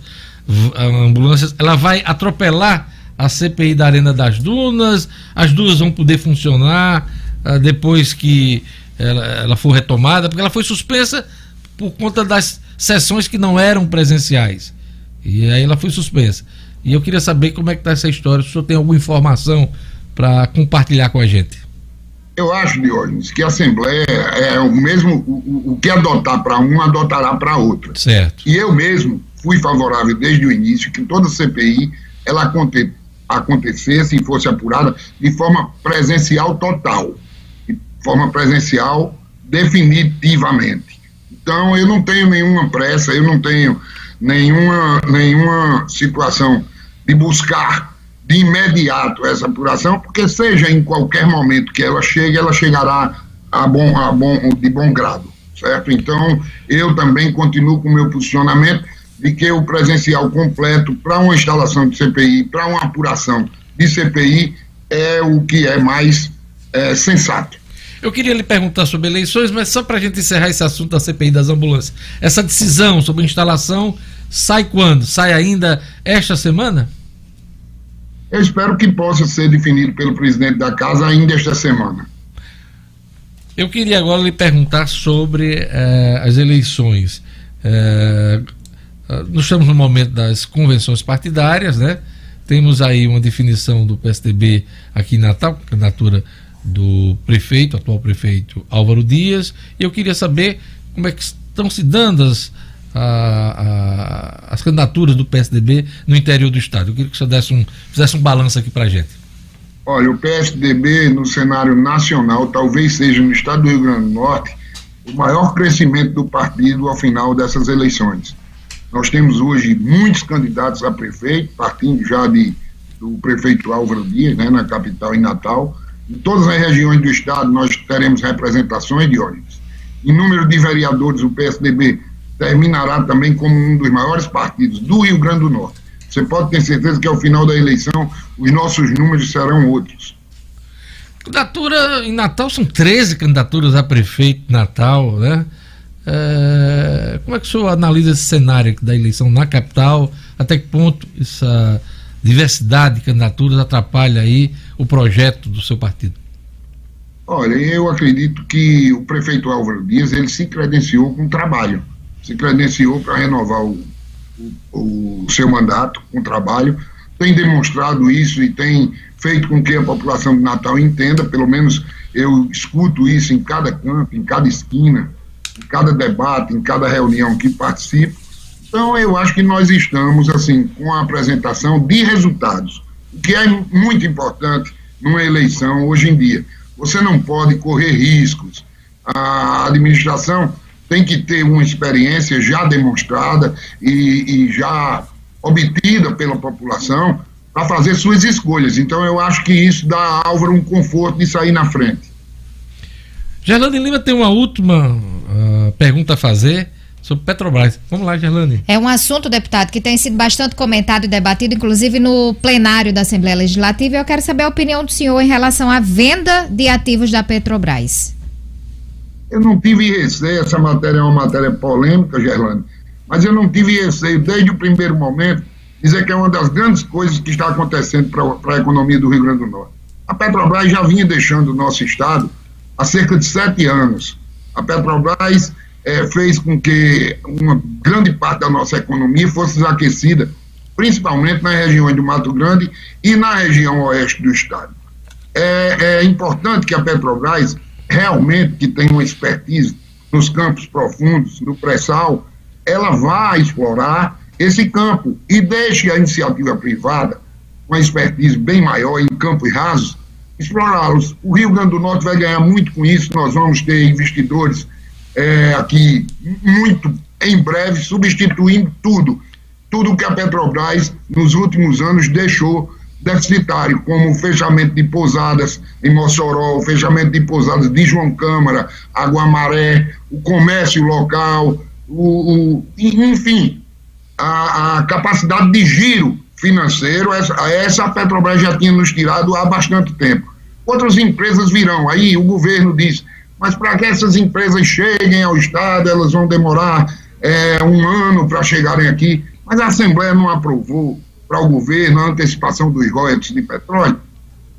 ambulâncias, ela vai atropelar a CPI da Arena das Dunas, as duas vão poder funcionar uh, depois que ela, ela, for retomada, porque ela foi suspensa por conta das sessões que não eram presenciais. E aí ela foi suspensa. E eu queria saber como é que está essa história, se o senhor tem alguma informação para compartilhar com a gente. Eu acho, Diógenes, que a Assembleia é o mesmo, o, o que adotar para um, adotará para outro. Certo. E eu mesmo fui favorável desde o início que toda CPI ela aconte, acontecesse e fosse apurada de forma presencial total, de forma presencial definitivamente. Então eu não tenho nenhuma pressa, eu não tenho nenhuma, nenhuma situação de buscar de imediato essa apuração, porque seja em qualquer momento que ela chegue, ela chegará a bom, a bom, de bom grado, certo? Então, eu também continuo com o meu posicionamento de que o presencial completo para uma instalação de CPI, para uma apuração de CPI, é o que é mais é, sensato. Eu queria lhe perguntar sobre eleições, mas só para a gente encerrar esse assunto da CPI das ambulâncias. Essa decisão sobre instalação sai quando? Sai ainda esta semana? Eu espero que possa ser definido pelo presidente da casa ainda esta semana. Eu queria agora lhe perguntar sobre eh, as eleições. Eh, nós estamos no momento das convenções partidárias, né? Temos aí uma definição do PSDB aqui em Natal, candidatura do prefeito, atual prefeito Álvaro Dias. E eu queria saber como é que estão se dando as, a, a, as candidaturas do PSDB no interior do estado. Eu queria que você desse um, fizesse um balanço aqui para gente. Olha, o PSDB no cenário nacional, talvez seja no estado do Rio Grande do Norte, o maior crescimento do partido ao final dessas eleições. Nós temos hoje muitos candidatos a prefeito, partindo já de, do prefeito Álvaro Dias, né, na capital em Natal. Em todas as regiões do estado nós teremos representações de ônibus. Em número de vereadores, o PSDB terminará também como um dos maiores partidos do Rio Grande do Norte. Você pode ter certeza que ao final da eleição os nossos números serão outros. Candidatura em Natal são 13 candidaturas a prefeito Natal, né? É, como é que o senhor analisa esse cenário da eleição na capital? Até que ponto essa diversidade de candidaturas atrapalha aí o projeto do seu partido? Olha, eu acredito que o prefeito Álvaro Dias ele se credenciou com trabalho se credenciou para renovar o, o, o, seu mandato com trabalho, tem demonstrado isso e tem feito com que a população de Natal entenda, pelo menos eu escuto isso em cada canto, em cada esquina, em cada debate, em cada reunião que participo. Então, eu acho que nós estamos, assim, com a apresentação de resultados, que é muito importante numa eleição hoje em dia. Você não pode correr riscos. A administração tem que ter uma experiência já demonstrada e, e já obtida pela população para fazer suas escolhas. Então eu acho que isso dá a Álvaro um conforto de sair na frente. Gerlane Lima tem uma última uh, pergunta a fazer sobre Petrobras. Vamos lá, Gerlane. É um assunto, deputado, que tem sido bastante comentado e debatido, inclusive no plenário da Assembleia Legislativa. E eu quero saber a opinião do senhor em relação à venda de ativos da Petrobras. Eu não tive receio, essa matéria é uma matéria polêmica, Gerlane, mas eu não tive receio desde o primeiro momento dizer que é uma das grandes coisas que está acontecendo para a economia do Rio Grande do Norte. A Petrobras já vinha deixando o nosso estado há cerca de sete anos. A Petrobras é, fez com que uma grande parte da nossa economia fosse desaquecida, principalmente nas regiões do Mato Grande e na região oeste do estado. É, é importante que a Petrobras realmente que tem uma expertise nos campos profundos, no pré-sal, ela vai explorar esse campo e deixe a iniciativa privada, uma expertise bem maior em campos rasos, explorá-los. O Rio Grande do Norte vai ganhar muito com isso, nós vamos ter investidores é, aqui muito em breve, substituindo tudo, tudo que a Petrobras nos últimos anos deixou deficitário, como o fechamento de pousadas em Mossoró, o fechamento de pousadas de João Câmara, Água Maré, o comércio local, o, o enfim, a, a, capacidade de giro financeiro, essa, essa a Petrobras já tinha nos tirado há bastante tempo. Outras empresas virão, aí o governo diz, mas para que essas empresas cheguem ao Estado, elas vão demorar é, um ano para chegarem aqui, mas a Assembleia não aprovou para o governo a antecipação dos royalties de petróleo.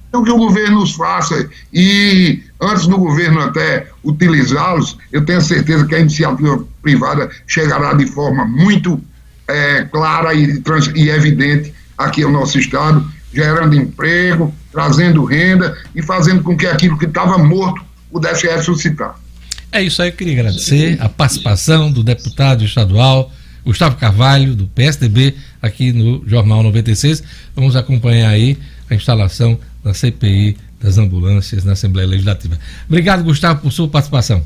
Então, que o governo os faça e, antes do governo até utilizá-los, eu tenho certeza que a iniciativa privada chegará de forma muito é, clara e, trans, e evidente aqui ao nosso Estado, gerando emprego, trazendo renda e fazendo com que aquilo que estava morto pudesse ressuscitar. É isso aí, eu queria agradecer a participação do deputado estadual Gustavo Carvalho, do PSDB, aqui no Jornal 96. Vamos acompanhar aí a instalação da CPI das ambulâncias na Assembleia Legislativa. Obrigado, Gustavo, por sua participação.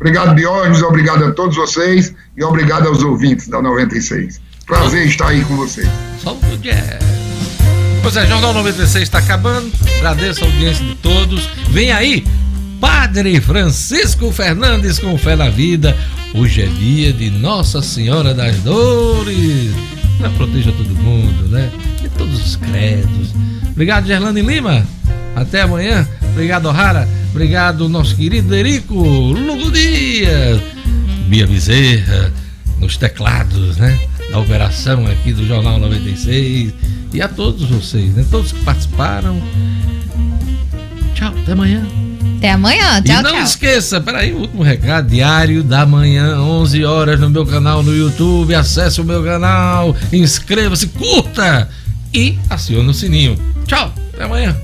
Obrigado, Diógenes, obrigado a todos vocês e obrigado aos ouvintes da 96. Prazer estar aí com vocês. Solta o jazz. Pois é, Jornal 96 está acabando. Agradeço a audiência de todos. Vem aí Padre Francisco Fernandes com fé na vida. Hoje é dia de Nossa Senhora das Dores. Ela proteja todo mundo, né? De todos os credos. Obrigado, Gerlane Lima. Até amanhã. Obrigado, O'Hara. Obrigado, nosso querido Erico Lugo. Bia Bezerra, nos teclados, né? Da operação aqui do Jornal 96. E a todos vocês, né? Todos que participaram. Tchau, até amanhã. Até amanhã. Tchau, e não tchau. esqueça, peraí, o último recado, diário da manhã, 11 horas no meu canal no YouTube. Acesse o meu canal, inscreva-se, curta e acione o sininho. Tchau, até amanhã.